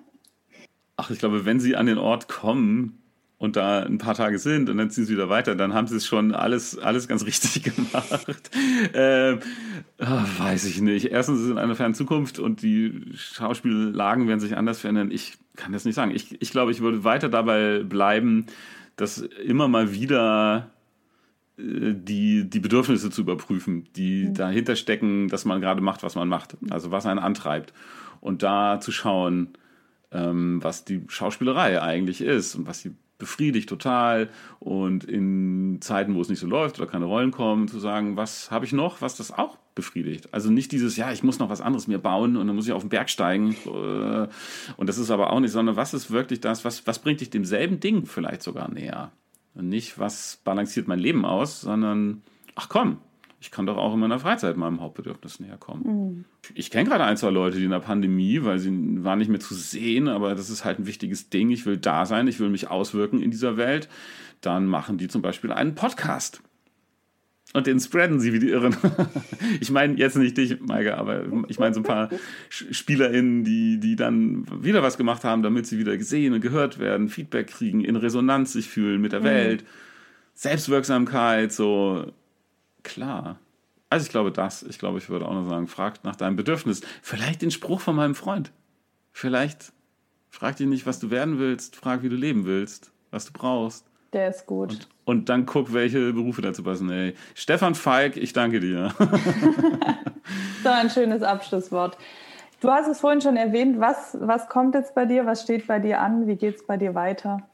Speaker 2: Ach, ich glaube, wenn sie an den Ort kommen und da ein paar Tage sind und dann ziehen sie wieder weiter, dann haben sie es schon alles, alles ganz richtig gemacht. äh, weiß ich nicht. Erstens ist es in einer fernen Zukunft und die Schauspiellagen werden sich anders verändern. Ich kann das nicht sagen. Ich, ich glaube, ich würde weiter dabei bleiben, dass immer mal wieder äh, die, die Bedürfnisse zu überprüfen, die mhm. dahinter stecken, dass man gerade macht, was man macht. Also was einen antreibt. Und da zu schauen, ähm, was die Schauspielerei eigentlich ist und was sie befriedigt total und in Zeiten, wo es nicht so läuft oder keine Rollen kommen, zu sagen, was habe ich noch, was das auch befriedigt. Also nicht dieses, ja, ich muss noch was anderes mir bauen und dann muss ich auf den Berg steigen äh, und das ist aber auch nicht, sondern was ist wirklich das, was, was bringt dich demselben Ding vielleicht sogar näher? Und nicht, was balanciert mein Leben aus, sondern, ach komm, ich kann doch auch in meiner Freizeit meinem Hauptbedürfnis näher kommen. Mhm. Ich kenne gerade ein, zwei Leute, die in der Pandemie, weil sie waren nicht mehr zu sehen, aber das ist halt ein wichtiges Ding. Ich will da sein, ich will mich auswirken in dieser Welt. Dann machen die zum Beispiel einen Podcast. Und den spreaden sie wie die Irren. ich meine jetzt nicht dich, Maike, aber ich meine so ein paar SpielerInnen, die, die dann wieder was gemacht haben, damit sie wieder gesehen und gehört werden, Feedback kriegen, in Resonanz sich fühlen mit der mhm. Welt. Selbstwirksamkeit, so klar. Also ich glaube das. Ich glaube, ich würde auch noch sagen, fragt nach deinem Bedürfnis. Vielleicht den Spruch von meinem Freund. Vielleicht frag dich nicht, was du werden willst, frag, wie du leben willst, was du brauchst.
Speaker 1: Der ist gut.
Speaker 2: Und, und dann guck, welche Berufe dazu passen. Ey. Stefan Falk, ich danke dir.
Speaker 1: so ein schönes Abschlusswort. Du hast es vorhin schon erwähnt. Was, was kommt jetzt bei dir? Was steht bei dir an? Wie geht es bei dir weiter?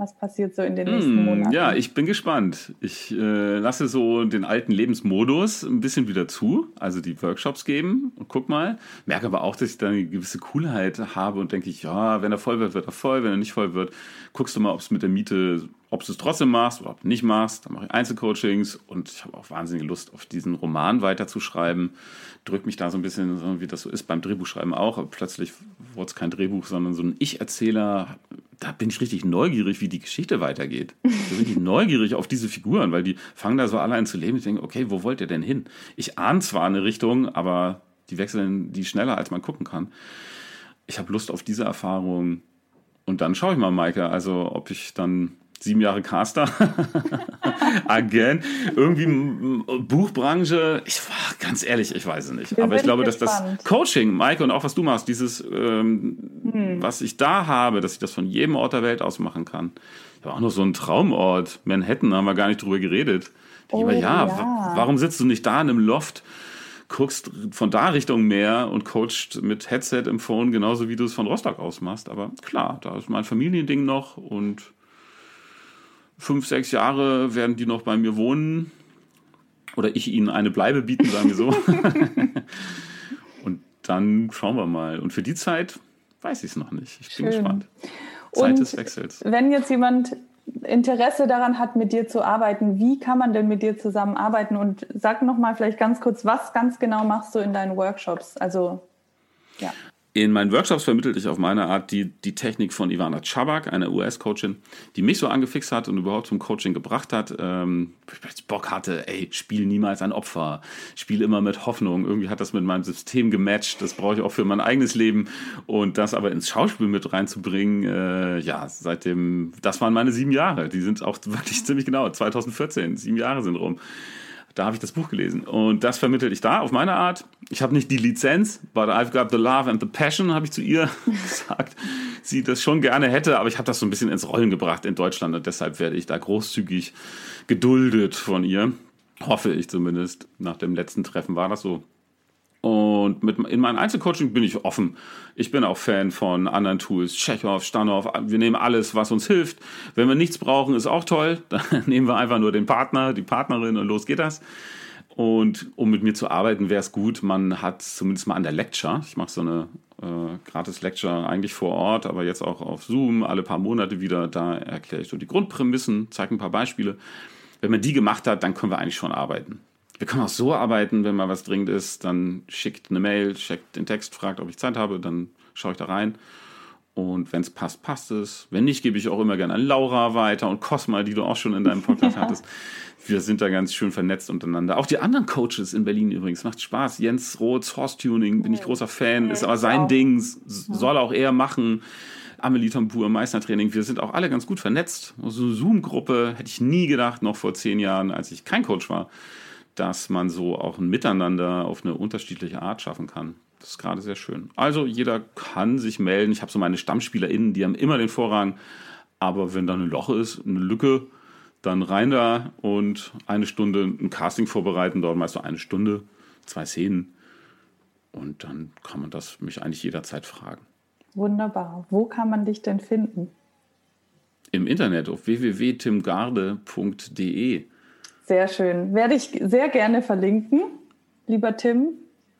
Speaker 1: Was passiert so in den nächsten hm, Monaten?
Speaker 2: Ja, ich bin gespannt. Ich äh, lasse so den alten Lebensmodus ein bisschen wieder zu, also die Workshops geben und guck mal. Merke aber auch, dass ich da eine gewisse Coolheit habe und denke ich, ja, wenn er voll wird, wird er voll. Wenn er nicht voll wird, guckst du mal, ob es mit der Miete, ob du es trotzdem machst oder ob du nicht machst. Dann mache ich Einzelcoachings und ich habe auch wahnsinnige Lust, auf diesen Roman weiterzuschreiben. Drückt mich da so ein bisschen, wie das so ist beim Drehbuchschreiben auch. Aber plötzlich wurde es kein Drehbuch, sondern so ein Ich-Erzähler da bin ich richtig neugierig, wie die Geschichte weitergeht. Da bin ich neugierig auf diese Figuren, weil die fangen da so alle an zu leben. Ich denke, okay, wo wollt ihr denn hin? Ich ahne zwar eine Richtung, aber die wechseln die schneller, als man gucken kann. Ich habe Lust auf diese Erfahrung. Und dann schaue ich mal, Maike, also ob ich dann sieben Jahre Caster, Agent, irgendwie Buchbranche, ich war ganz ehrlich, ich weiß es nicht. Aber ich glaube, dass das Coaching, Maike, und auch was du machst, dieses, ähm, hm. was ich da habe, dass ich das von jedem Ort der Welt aus machen kann. war auch noch so ein Traumort. Manhattan haben wir gar nicht drüber geredet. Oh, immer, ja, ja, warum sitzt du nicht da in einem Loft, guckst von da Richtung Meer und coachst mit Headset im Phone, genauso wie du es von Rostock aus machst. Aber klar, da ist mein Familiending noch und fünf, sechs Jahre werden die noch bei mir wohnen. Oder ich ihnen eine Bleibe bieten, sagen wir so. und dann schauen wir mal. Und für die Zeit weiß ich es noch nicht. Ich bin Schön. gespannt.
Speaker 1: Zeit und des Wechsels. Wenn jetzt jemand Interesse daran hat, mit dir zu arbeiten, wie kann man denn mit dir zusammenarbeiten? Und sag nochmal vielleicht ganz kurz, was ganz genau machst du in deinen Workshops? Also,
Speaker 2: ja. In meinen Workshops vermittle ich auf meine Art die, die Technik von Ivana Chabak, einer US-Coachin, die mich so angefixt hat und überhaupt zum Coaching gebracht hat. Ähm, ich Bock hatte, ey, spiel niemals ein Opfer, spiel immer mit Hoffnung. Irgendwie hat das mit meinem System gematcht. Das brauche ich auch für mein eigenes Leben. Und das aber ins Schauspiel mit reinzubringen, äh, ja, seitdem, das waren meine sieben Jahre. Die sind auch wirklich ziemlich genau, 2014, sieben Jahre sind rum. Da habe ich das Buch gelesen. Und das vermittel ich da auf meine Art. Ich habe nicht die Lizenz, but I've got the love and the passion, habe ich zu ihr gesagt. Sie das schon gerne hätte, aber ich habe das so ein bisschen ins Rollen gebracht in Deutschland und deshalb werde ich da großzügig geduldet von ihr. Hoffe ich zumindest. Nach dem letzten Treffen war das so. Und mit, in meinem Einzelcoaching bin ich offen. Ich bin auch Fan von anderen Tools, Chekhov, Stanov. Wir nehmen alles, was uns hilft. Wenn wir nichts brauchen, ist auch toll. Dann nehmen wir einfach nur den Partner, die Partnerin und los geht das. Und um mit mir zu arbeiten, wäre es gut, man hat zumindest mal an der Lecture, ich mache so eine äh, gratis Lecture eigentlich vor Ort, aber jetzt auch auf Zoom, alle paar Monate wieder, da erkläre ich so die Grundprämissen, zeige ein paar Beispiele. Wenn man die gemacht hat, dann können wir eigentlich schon arbeiten. Wir können auch so arbeiten, wenn mal was dringend ist, dann schickt eine Mail, checkt den Text, fragt, ob ich Zeit habe, dann schaue ich da rein. Und wenn es passt, passt es. Wenn nicht, gebe ich auch immer gerne an Laura weiter und Cosma, die du auch schon in deinem Podcast ja. hattest. Wir sind da ganz schön vernetzt untereinander. Auch die anderen Coaches in Berlin übrigens. Macht Spaß. Jens Roths Horse Tuning, bin ich großer Fan. Ist aber sein Ding. Soll auch er machen. Amelie Tambour, Meistertraining. Wir sind auch alle ganz gut vernetzt. So also eine Zoom-Gruppe hätte ich nie gedacht, noch vor zehn Jahren, als ich kein Coach war dass man so auch ein Miteinander auf eine unterschiedliche Art schaffen kann. Das ist gerade sehr schön. Also jeder kann sich melden. Ich habe so meine StammspielerInnen, die haben immer den Vorrang. Aber wenn da ein Loch ist, eine Lücke, dann rein da und eine Stunde ein Casting vorbereiten, dauert meist so eine Stunde, zwei Szenen. Und dann kann man das mich eigentlich jederzeit fragen.
Speaker 1: Wunderbar. Wo kann man dich denn finden?
Speaker 2: Im Internet auf www.timgarde.de.
Speaker 1: Sehr schön. Werde ich sehr gerne verlinken. Lieber Tim,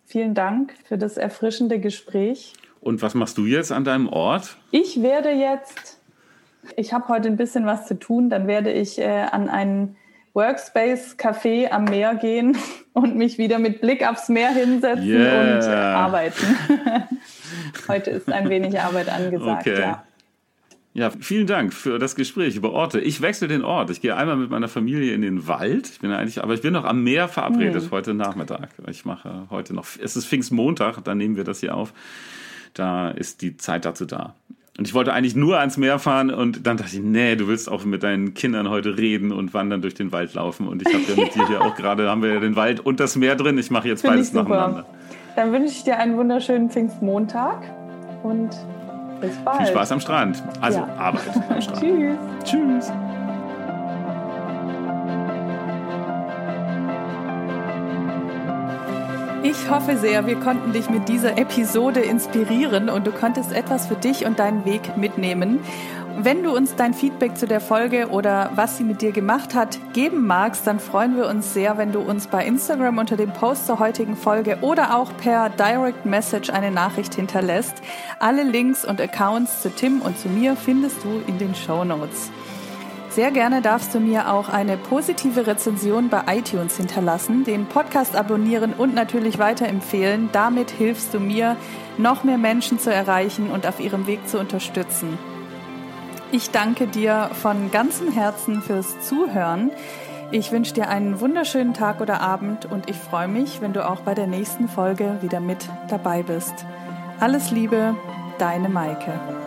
Speaker 1: vielen Dank für das erfrischende Gespräch.
Speaker 2: Und was machst du jetzt an deinem Ort?
Speaker 1: Ich werde jetzt, ich habe heute ein bisschen was zu tun, dann werde ich äh, an einen Workspace-Café am Meer gehen und mich wieder mit Blick aufs Meer hinsetzen yeah. und äh, arbeiten. heute ist ein wenig Arbeit angesagt, okay. ja.
Speaker 2: Ja, vielen Dank für das Gespräch über Orte. Ich wechsle den Ort. Ich gehe einmal mit meiner Familie in den Wald. Ich bin eigentlich, aber ich bin noch am Meer verabredet mhm. heute Nachmittag. Ich mache heute noch, es ist Pfingstmontag, dann nehmen wir das hier auf. Da ist die Zeit dazu da. Und ich wollte eigentlich nur ans Meer fahren und dann dachte ich, nee, du willst auch mit deinen Kindern heute reden und wandern durch den Wald laufen. Und ich habe ja mit dir hier auch gerade, haben wir ja den Wald und das Meer drin. Ich mache jetzt Find beides nacheinander.
Speaker 1: Dann wünsche ich dir einen wunderschönen Pfingstmontag und bis bald.
Speaker 2: Viel Spaß am Strand. Also ja. Arbeit am Strand. Tschüss. Tschüss.
Speaker 1: Ich hoffe sehr, wir konnten dich mit dieser Episode inspirieren und du konntest etwas für dich und deinen Weg mitnehmen. Wenn du uns dein Feedback zu der Folge oder was sie mit dir gemacht hat geben magst, dann freuen wir uns sehr, wenn du uns bei Instagram unter dem Post zur heutigen Folge oder auch per Direct Message eine Nachricht hinterlässt. Alle Links und Accounts zu Tim und zu mir findest du in den Show Notes. Sehr gerne darfst du mir auch eine positive Rezension bei iTunes hinterlassen, den Podcast abonnieren und natürlich weiterempfehlen. Damit hilfst du mir, noch mehr Menschen zu erreichen und auf ihrem Weg zu unterstützen. Ich danke dir von ganzem Herzen fürs Zuhören. Ich wünsche dir einen wunderschönen Tag oder Abend und ich freue mich, wenn du auch bei der nächsten Folge wieder mit dabei bist. Alles Liebe, deine Maike.